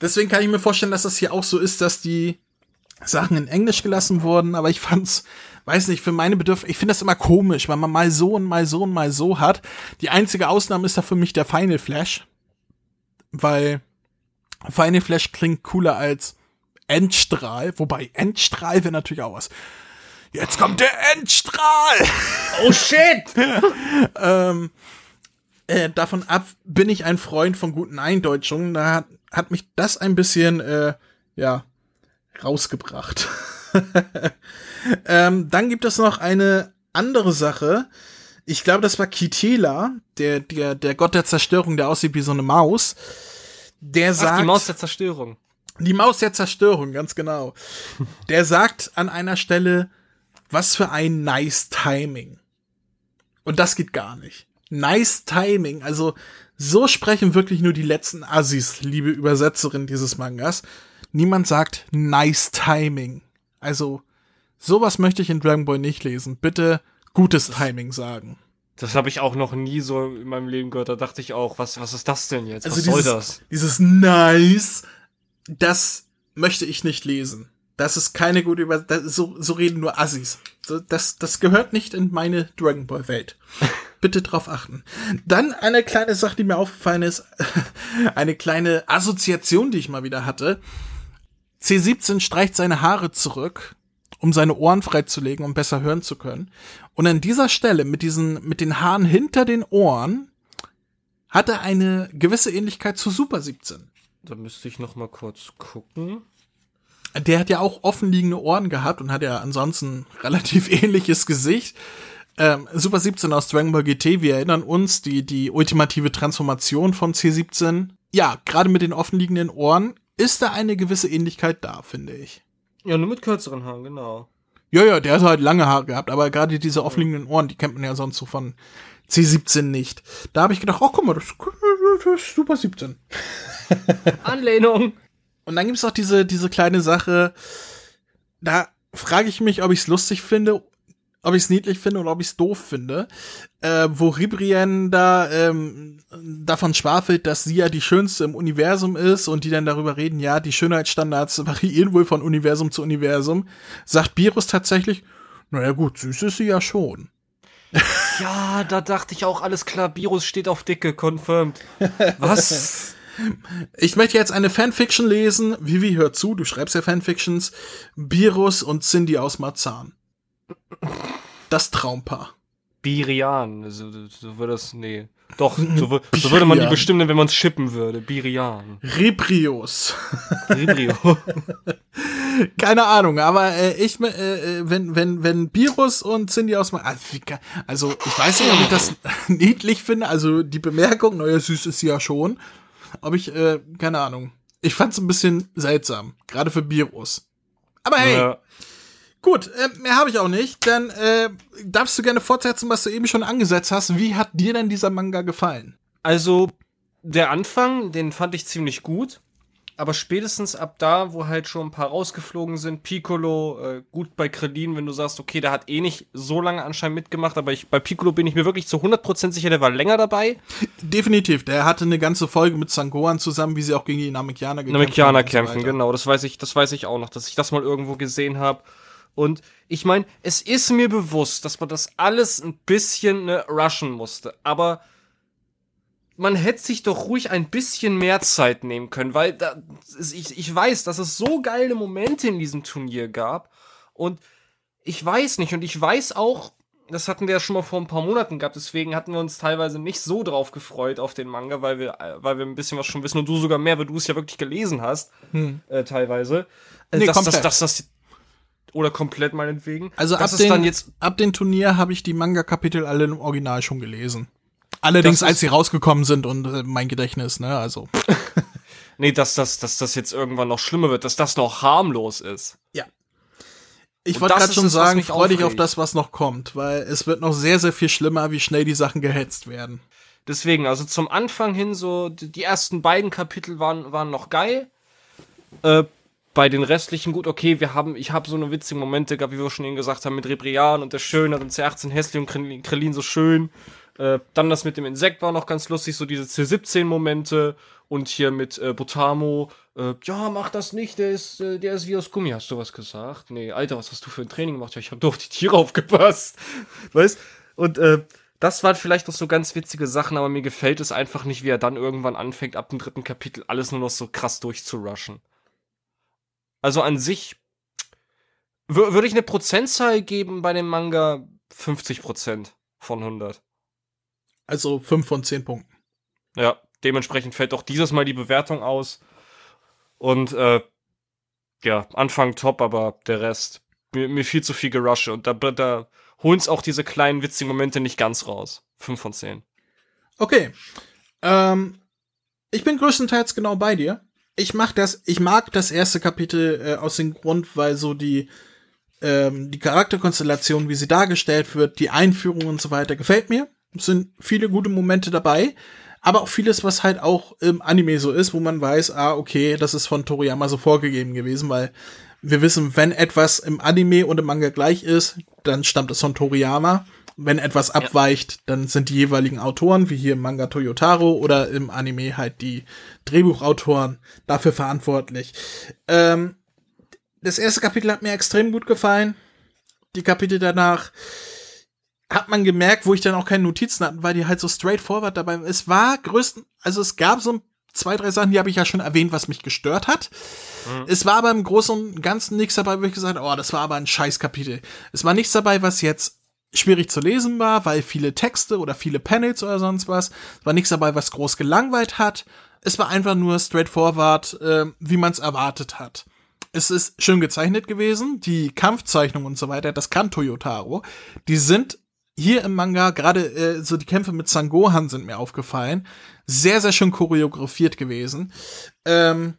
Deswegen kann ich mir vorstellen, dass das hier auch so ist, dass die Sachen in Englisch gelassen wurden, aber ich fand's, weiß nicht, für meine Bedürfnisse, ich finde das immer komisch, weil man mal so und mal so und mal so hat. Die einzige Ausnahme ist da für mich der Final Flash, weil Final Flash klingt cooler als Endstrahl, wobei Endstrahl wäre natürlich auch was. Jetzt kommt der Endstrahl! Oh shit! ähm, äh, davon ab bin ich ein Freund von guten Eindeutschungen. Da hat, hat mich das ein bisschen, äh, ja, rausgebracht. ähm, dann gibt es noch eine andere Sache. Ich glaube, das war Kitela, der, der, der Gott der Zerstörung, der aussieht wie so eine Maus. Der sagt. Ach, die Maus der Zerstörung. Die Maus der Zerstörung, ganz genau. Der sagt an einer Stelle, was für ein nice Timing. Und das geht gar nicht. Nice Timing, also so sprechen wirklich nur die letzten Assis, liebe Übersetzerin dieses Mangas. Niemand sagt nice Timing. Also sowas möchte ich in Dragon Ball nicht lesen. Bitte gutes Timing sagen. Das habe ich auch noch nie so in meinem Leben gehört. Da dachte ich auch, was, was ist das denn jetzt? Also was dieses, soll das? dieses nice, das möchte ich nicht lesen. Das ist keine gute Über so, so reden nur Assis. Das, das gehört nicht in meine Dragon Ball Welt. Bitte drauf achten. Dann eine kleine Sache, die mir aufgefallen ist. Eine kleine Assoziation, die ich mal wieder hatte. C17 streicht seine Haare zurück, um seine Ohren freizulegen, um besser hören zu können. Und an dieser Stelle mit diesen, mit den Haaren hinter den Ohren hat er eine gewisse Ähnlichkeit zu Super 17. Da müsste ich noch mal kurz gucken. Der hat ja auch offenliegende Ohren gehabt und hat ja ansonsten relativ ähnliches Gesicht. Ähm, Super 17 aus Dragon Ball GT, wir erinnern uns, die, die ultimative Transformation von C17. Ja, gerade mit den offenliegenden Ohren ist da eine gewisse Ähnlichkeit da, finde ich. Ja, nur mit kürzeren Haaren, genau. Ja, ja, der hat halt lange Haare gehabt, aber gerade diese offenliegenden Ohren, die kennt man ja sonst so von C17 nicht. Da habe ich gedacht, oh, guck mal, das, das ist Super 17. Anlehnung. Und dann gibt's auch diese, diese kleine Sache, da frage ich mich, ob ich's lustig finde, ob ich's niedlich finde oder ob ich's doof finde, äh, wo Ribrien da ähm, davon schwafelt, dass sie ja die schönste im Universum ist und die dann darüber reden, ja, die Schönheitsstandards variieren wohl von Universum zu Universum, sagt Virus tatsächlich, naja gut, süß ist sie ja schon. Ja, da dachte ich auch, alles klar, Virus steht auf Dicke, confirmed. Was? Ich möchte jetzt eine Fanfiction lesen. Vivi, hör zu, du schreibst ja Fanfictions. Virus und Cindy aus Marzahn. Das Traumpaar. Birian. So, so würde das, nee. Doch, so, so würde man die bestimmen, wenn man es schippen würde. Birian. Reprios. Ribrio. Keine Ahnung, aber äh, ich, äh, äh, wenn, wenn, wenn Virus und Cindy aus Marzahn, also, also ich weiß nicht, ob ich das niedlich finde, also die Bemerkung, naja, süß ist sie ja schon, ob ich, äh, keine Ahnung. Ich fand's ein bisschen seltsam, gerade für Virus. Aber hey, Ja. Gut, äh, mehr habe ich auch nicht. Dann äh, darfst du gerne fortsetzen, was du eben schon angesetzt hast. Wie hat dir denn dieser Manga gefallen? Also, der Anfang, den fand ich ziemlich gut. Aber spätestens ab da, wo halt schon ein paar rausgeflogen sind, Piccolo, äh, gut bei Krillin, wenn du sagst, okay, der hat eh nicht so lange anscheinend mitgemacht, aber ich, bei Piccolo bin ich mir wirklich zu 100% sicher, der war länger dabei. Definitiv, der hatte eine ganze Folge mit Sangohan zusammen, wie sie auch gegen die Namekianer gekämpft Namekianer haben so kämpfen, weiter. genau, das weiß ich, das weiß ich auch noch, dass ich das mal irgendwo gesehen habe. Und ich meine, es ist mir bewusst, dass man das alles ein bisschen ne, rushen musste, aber man hätte sich doch ruhig ein bisschen mehr Zeit nehmen können, weil da, ich, ich weiß, dass es so geile Momente in diesem Turnier gab. Und ich weiß nicht. Und ich weiß auch, das hatten wir ja schon mal vor ein paar Monaten gehabt, deswegen hatten wir uns teilweise nicht so drauf gefreut auf den Manga, weil wir, äh, weil wir ein bisschen was schon wissen. Und du sogar mehr, weil du es ja wirklich gelesen hast, äh, teilweise. Äh, Nee, dass, dass, dass das oder komplett meinetwegen. Also dass ab den, dann jetzt ab den Turnier habe ich die Manga-Kapitel alle im Original schon gelesen. Allerdings, Das als sie rausgekommen sind und äh, mein Gedächtnis, ne, also. Nee, dass das, dass das jetzt irgendwann noch schlimmer wird, dass das noch harmlos ist. Ja. Ich wollte das gerade schon sagen, mich freu dich auf das, was noch kommt, weil es wird noch sehr, sehr viel schlimmer, wie schnell die Sachen gehetzt werden. Deswegen, also zum Anfang hin so, die die ersten beiden Kapitel waren, waren noch geil. Äh, bei den restlichen gut, okay, wir haben, ich habe so eine witzige Momente gehabt, wie wir schon eben gesagt haben, mit Rebrian und der Schöne und C18 hässlich und Krillin, so schön. Äh, dann das mit dem Insekt war noch ganz lustig, so diese C17-Momente und hier mit äh, Botamo, äh, ja, mach das nicht, der ist, äh, der ist wie aus Gummi, hast du was gesagt? Nee, Alter, was hast du für ein Training gemacht? Ja, ich habe doch die Tiere aufgepasst. Weißt? Und äh, das waren vielleicht noch so ganz witzige Sachen, aber mir gefällt es einfach nicht, wie er dann irgendwann anfängt, ab dem dritten Kapitel alles nur noch so krass durchzurushen. Also an sich wür- würde ich eine Prozentzahl geben bei dem Manga 50% von 100. Also fünf von zehn Punkten. Ja, dementsprechend fällt auch dieses Mal die Bewertung aus. Und äh, ja, Anfang top, aber der Rest, mir, mir viel zu viel Gerusche. Und da, da holen's auch diese kleinen witzigen Momente nicht ganz raus. 5 von 10. Okay. Ähm, ich bin größtenteils genau bei dir. Ich mach das, ich mag das erste Kapitel äh, aus dem Grund, weil so die ähm, die Charakterkonstellation, wie sie dargestellt wird, die Einführung und so weiter, gefällt mir. Es sind viele gute Momente dabei, aber auch vieles, was halt auch im Anime so ist, wo man weiß, ah, okay, das ist von Toriyama so vorgegeben gewesen, weil wir wissen, wenn etwas im Anime und im Manga gleich ist, dann stammt es von Toriyama. Wenn etwas abweicht, dann sind die jeweiligen Autoren, wie hier im Manga Toyotaro oder im Anime halt die Drehbuchautoren dafür verantwortlich. Ähm, das erste Kapitel hat mir extrem gut gefallen. Die Kapitel danach hat man gemerkt, wo ich dann auch keine Notizen hatte, weil die halt so straightforward dabei. Es war größten, also es gab so zwei, drei Sachen, die habe ich ja schon erwähnt, was mich gestört hat. Mhm. Es war aber im Großen und Ganzen nichts dabei, wo ich gesagt habe, oh, das war aber ein scheiß Kapitel. Es war nichts dabei, was jetzt schwierig zu lesen war, weil viele Texte oder viele Panels oder sonst was. War nichts dabei, was groß gelangweilt hat. Es war einfach nur straightforward, äh, wie man es erwartet hat. Es ist schön gezeichnet gewesen. Die Kampfzeichnung und so weiter, das kann Toyotaro. Die sind hier im Manga, gerade äh, so die Kämpfe mit Sangohan sind mir aufgefallen. Sehr, sehr schön choreografiert gewesen. Ähm,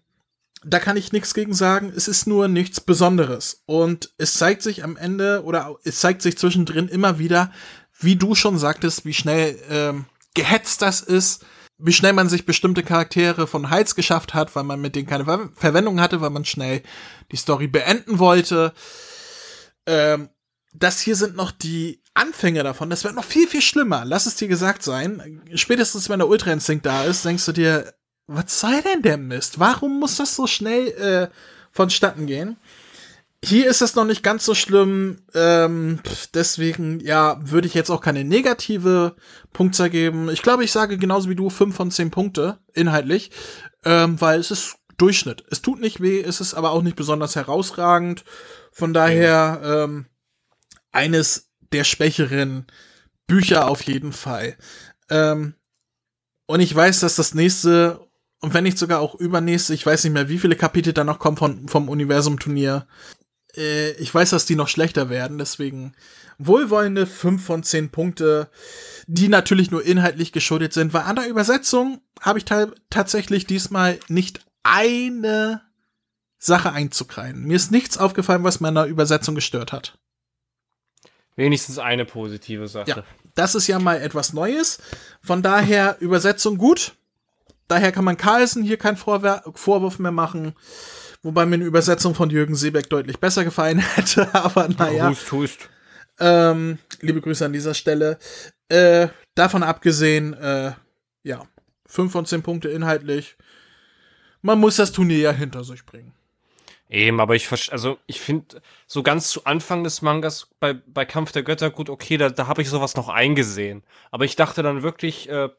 da kann ich nichts gegen sagen. Es ist nur nichts Besonderes. Und es zeigt sich am Ende oder es zeigt sich zwischendrin immer wieder, wie du schon sagtest, wie schnell ähm, gehetzt das ist, wie schnell man sich bestimmte Charaktere von Hals geschafft hat, weil man mit denen keine Ver Verwendung hatte, weil man schnell die Story beenden wollte. Ähm, das hier sind noch die Anfänge davon. Das wird noch viel, viel schlimmer. Lass es dir gesagt sein. Spätestens, wenn der Ultra Instinct da ist, denkst du dir, was sei denn der Mist? Warum muss das so schnell äh, vonstatten gehen? Hier ist es noch nicht ganz so schlimm. Ähm, deswegen, ja, würde ich jetzt auch keine negative Punktzahl geben. Ich glaube, ich sage genauso wie du 5 von 10 Punkte, inhaltlich. Ähm, weil es ist Durchschnitt. Es tut nicht weh, es ist aber auch nicht besonders herausragend. Von daher, ähm, eines der schwächeren Bücher auf jeden Fall. Ähm, und ich weiß, dass das nächste und wenn nicht sogar auch übernächste, ich weiß nicht mehr, wie viele Kapitel da noch kommen von, vom Universum-Turnier. Äh, ich weiß, dass die noch schlechter werden, deswegen wohlwollende 5 von 10 Punkte, die natürlich nur inhaltlich geschuldet sind, weil an der Übersetzung habe ich tatsächlich diesmal nicht eine Sache einzukreiden. Mir ist nichts aufgefallen, was mir an der Übersetzung gestört hat. Wenigstens eine positive Sache. Ja, das ist ja mal etwas Neues. Von daher Übersetzung gut. Daher kann man Carlsen hier keinen Vorwer Vorwurf mehr machen. Wobei mir eine Übersetzung von Jürgen Seebeck deutlich besser gefallen hätte. Aber naja. Hust, hust. Ähm, liebe Grüße an dieser Stelle. Äh, davon abgesehen, äh, ja, 5 von 10 Punkte inhaltlich. Man muss das Turnier ja hinter sich bringen. Eben, aber ich also ich finde so ganz zu Anfang des Mangas bei, bei Kampf der Götter gut, okay, da, da habe ich sowas noch eingesehen. Aber ich dachte dann wirklich, äh,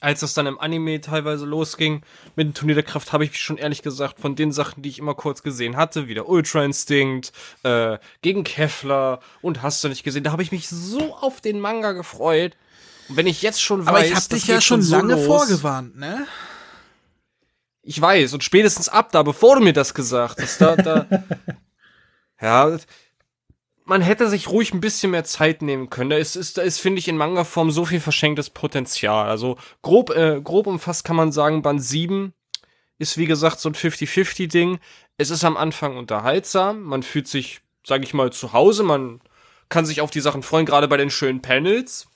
als das dann im Anime teilweise losging mit dem Turnier der Kraft, habe ich mich schon ehrlich gesagt von den Sachen, die ich immer kurz gesehen hatte, wie der Ultra Instinct, äh, gegen Kevlar und hast du nicht gesehen, da habe ich mich so auf den Manga gefreut. Und wenn ich jetzt schon weiß, aber ich habe dich ja schon lange los, vorgewarnt, ne? Ich weiß, und spätestens ab da, bevor du mir das gesagt hast, da, da, ja, man hätte sich ruhig ein bisschen mehr Zeit nehmen können. Da ist, ist, da ist finde ich, in Manga-Form so viel verschenktes Potenzial. Also grob, äh, grob umfasst kann man sagen, Band 7 ist wie gesagt so ein 50-50-Ding. Es ist am Anfang unterhaltsam, man fühlt sich, sag ich mal, zu Hause, man kann sich auf die Sachen freuen, gerade bei den schönen Panels.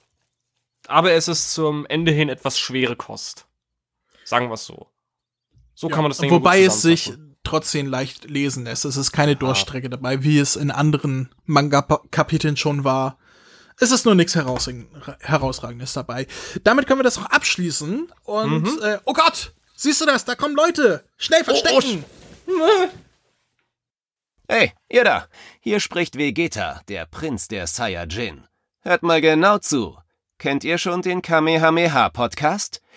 Aber es ist zum Ende hin etwas schwere Kost. Sagen wir es so. So ja, kann man das Ding Wobei es sich trotzdem leicht lesen lässt. Es ist keine Durchstrecke dabei, wie es in anderen Manga-Kapiteln schon war. Es ist nur nichts Herausragendes dabei. Damit können wir das auch abschließen. Und, mhm. äh, oh Gott! Siehst du das? Da kommen Leute! Schnell verstecken! Oh, oh. Hey, ihr da! Hier spricht Vegeta, der Prinz der Saiyajin. Hört mal genau zu. Kennt ihr schon den Kamehameha-Podcast?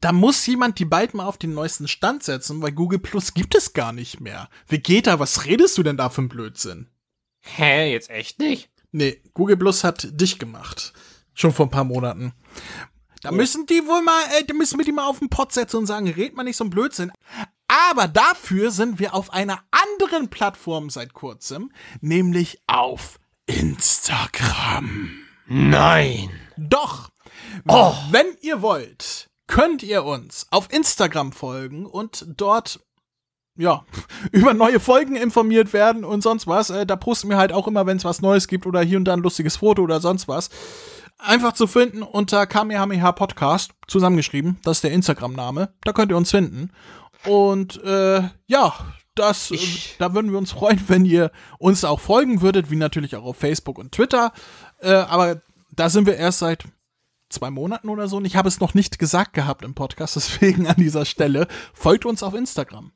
Da muss jemand die beiden mal auf den neuesten Stand setzen, weil Google Plus gibt es gar nicht mehr. Vegeta, was redest du denn da für ein Blödsinn? Hä, jetzt echt nicht? Nee, Google Plus hat dich gemacht. Schon vor ein paar Monaten. Da müssen die wohl mal, äh, da müssen wir die mal auf den Pott setzen und sagen, red mal nicht so ein Blödsinn. Aber dafür sind wir auf einer anderen Plattform seit kurzem, nämlich auf Instagram. Nein. Doch, Oh. wenn ihr wollt, könnt ihr uns auf Instagram folgen und dort ja, über neue Folgen informiert werden und sonst was. Äh, da posten wir halt auch immer, wenn es was Neues gibt oder hier und da ein lustiges Foto oder sonst was. Einfach zu finden unter Kamehameha Podcast, zusammengeschrieben. Das ist der Instagram-Name. Da könnt ihr uns finden. Und äh, ja, das, äh, Ich- da würden wir uns freuen, wenn ihr uns auch folgen würdet, wie natürlich auch auf Facebook und Twitter. Äh, aber da sind wir erst seit zwei Monaten oder so und ich habe es noch nicht gesagt gehabt im Podcast, deswegen an dieser Stelle folgt uns auf Instagram.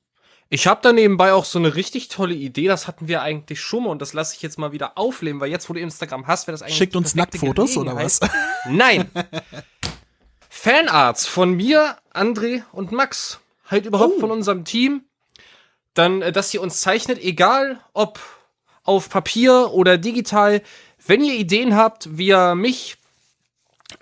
Ich habe da nebenbei auch so eine richtig tolle Idee, das hatten wir eigentlich schon mal und das lasse ich jetzt mal wieder aufleben, weil jetzt, wo du Instagram hast, wäre das eigentlich Schickt uns Nacktfotos oder was? Nein. Fanarts von mir, André und Max. Halt überhaupt Oh. von unserem Team. Dann, äh, dass ihr uns zeichnet, egal ob auf Papier oder digital. Wenn ihr Ideen habt, wie ihr mich,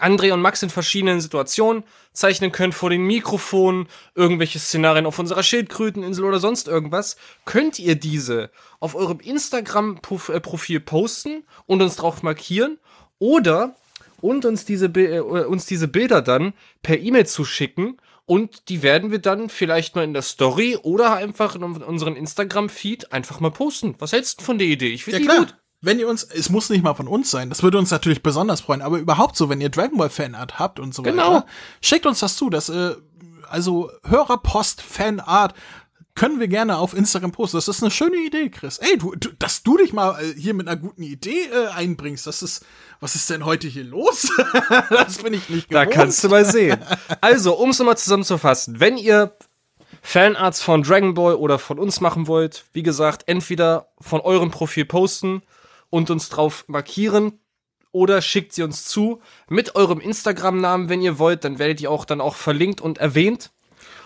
André und Max in verschiedenen Situationen zeichnen könnt vor den Mikrofonen, irgendwelche Szenarien auf unserer Schildkröteninsel oder sonst irgendwas, könnt ihr diese auf eurem Instagram-Profil posten und uns drauf markieren oder und uns diese, äh, uns diese Bilder dann per E-Mail zuschicken und die werden wir dann vielleicht mal in der Story oder einfach in unseren Instagram-Feed einfach mal posten. Was hältst du von der Idee? Ich Ja finde die klar. gut. Wenn ihr uns, es muss nicht mal von uns sein, das würde uns natürlich besonders freuen, aber überhaupt so, wenn ihr Dragon Ball Fanart habt und so Genau. weiter, schickt uns das zu, das, äh, also Hörerpost Fanart können wir gerne auf Instagram posten. Das ist eine schöne Idee, Chris. Ey, du, du dass du dich mal äh, hier mit einer guten Idee äh, einbringst, das ist, was ist denn heute hier los? das bin ich nicht Da gewohnt. kannst du mal sehen. Also, um es nochmal zusammenzufassen, wenn ihr Fanarts von Dragon Ball oder von uns machen wollt, wie gesagt, entweder von eurem Profil posten und uns drauf markieren oder schickt sie uns zu mit eurem Instagram-Namen, wenn ihr wollt, dann werdet ihr auch dann auch verlinkt und erwähnt.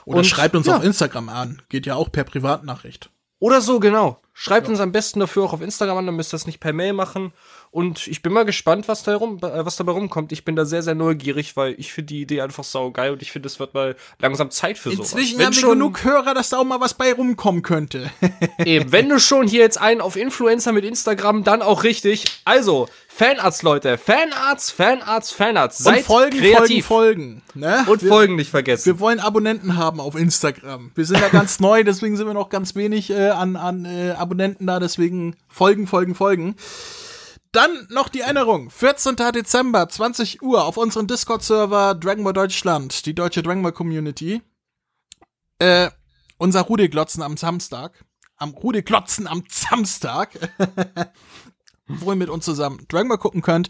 Oder und- schreibt uns ja. auf Instagram an. Geht ja auch per Privatnachricht. Oder so, genau. Schreibt uns am besten dafür auch auf Instagram an, dann müsst ihr das nicht per Mail machen. Und ich bin mal gespannt, was, da rum, äh, was dabei rumkommt. Ich bin da sehr, sehr neugierig, weil ich finde die Idee einfach saugeil und ich finde, es wird mal langsam Zeit für sowas. Inzwischen Wenn haben wir schon- genug Hörer, dass da auch mal was bei rumkommen könnte. Eben, wenn du schon hier jetzt einen auf Influencer mit Instagram, dann auch richtig. Also, Fanarts, Leute. Fanarts, Fanarts, Fanarts. Und Seid folgen, kreativ. folgen, folgen. Ne? Und wir, Folgen nicht vergessen. Wir wollen Abonnenten haben auf Instagram. Wir sind ja ganz neu, deswegen sind wir noch ganz wenig äh, an, an äh, Abonnenten da. Deswegen folgen, folgen, folgen. Dann noch die Erinnerung. 14. Dezember, 20 Uhr auf unserem Discord-Server Dragon Ball Deutschland, die deutsche Dragon Ball Community. Äh, unser Rudelglotzen am Samstag. Am Rudelglotzen am Samstag. wo ihr mit uns zusammen Dragon Ball gucken könnt.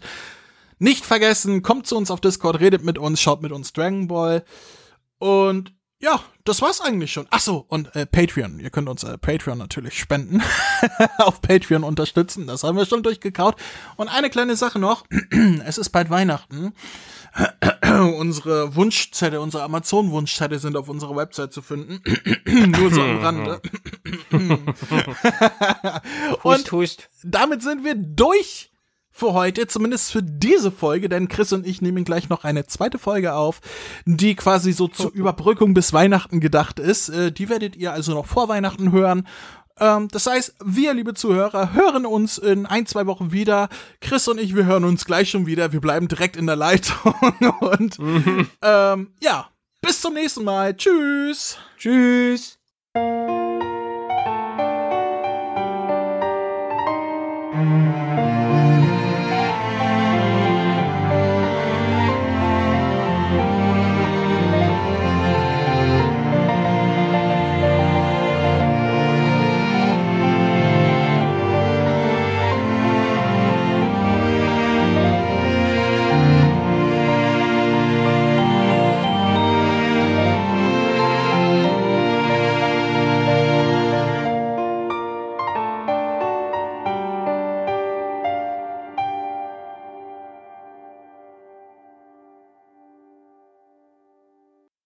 Nicht vergessen, kommt zu uns auf Discord, redet mit uns, schaut mit uns Dragon Ball. Und ja, das war's eigentlich schon. Ach so, und äh, Patreon. Ihr könnt uns äh, Patreon natürlich spenden. auf Patreon unterstützen. Das haben wir schon durchgekaut. Und eine kleine Sache noch. es ist bald Weihnachten. unsere Wunschzettel, unsere Amazon-Wunschzettel sind auf unserer Website zu finden. Nur so am Rande. und hust. damit sind wir durch für heute, zumindest für diese Folge, denn Chris und ich nehmen gleich noch eine zweite Folge auf, die quasi so zur Überbrückung bis Weihnachten gedacht ist. Äh, die werdet ihr also noch vor Weihnachten hören. Ähm, das heißt, wir, liebe Zuhörer, hören uns in ein, zwei Wochen wieder. Chris und ich, wir hören uns gleich schon wieder. Wir bleiben direkt in der Leitung. und ähm, ja, bis zum nächsten Mal. Tschüss. Tschüss.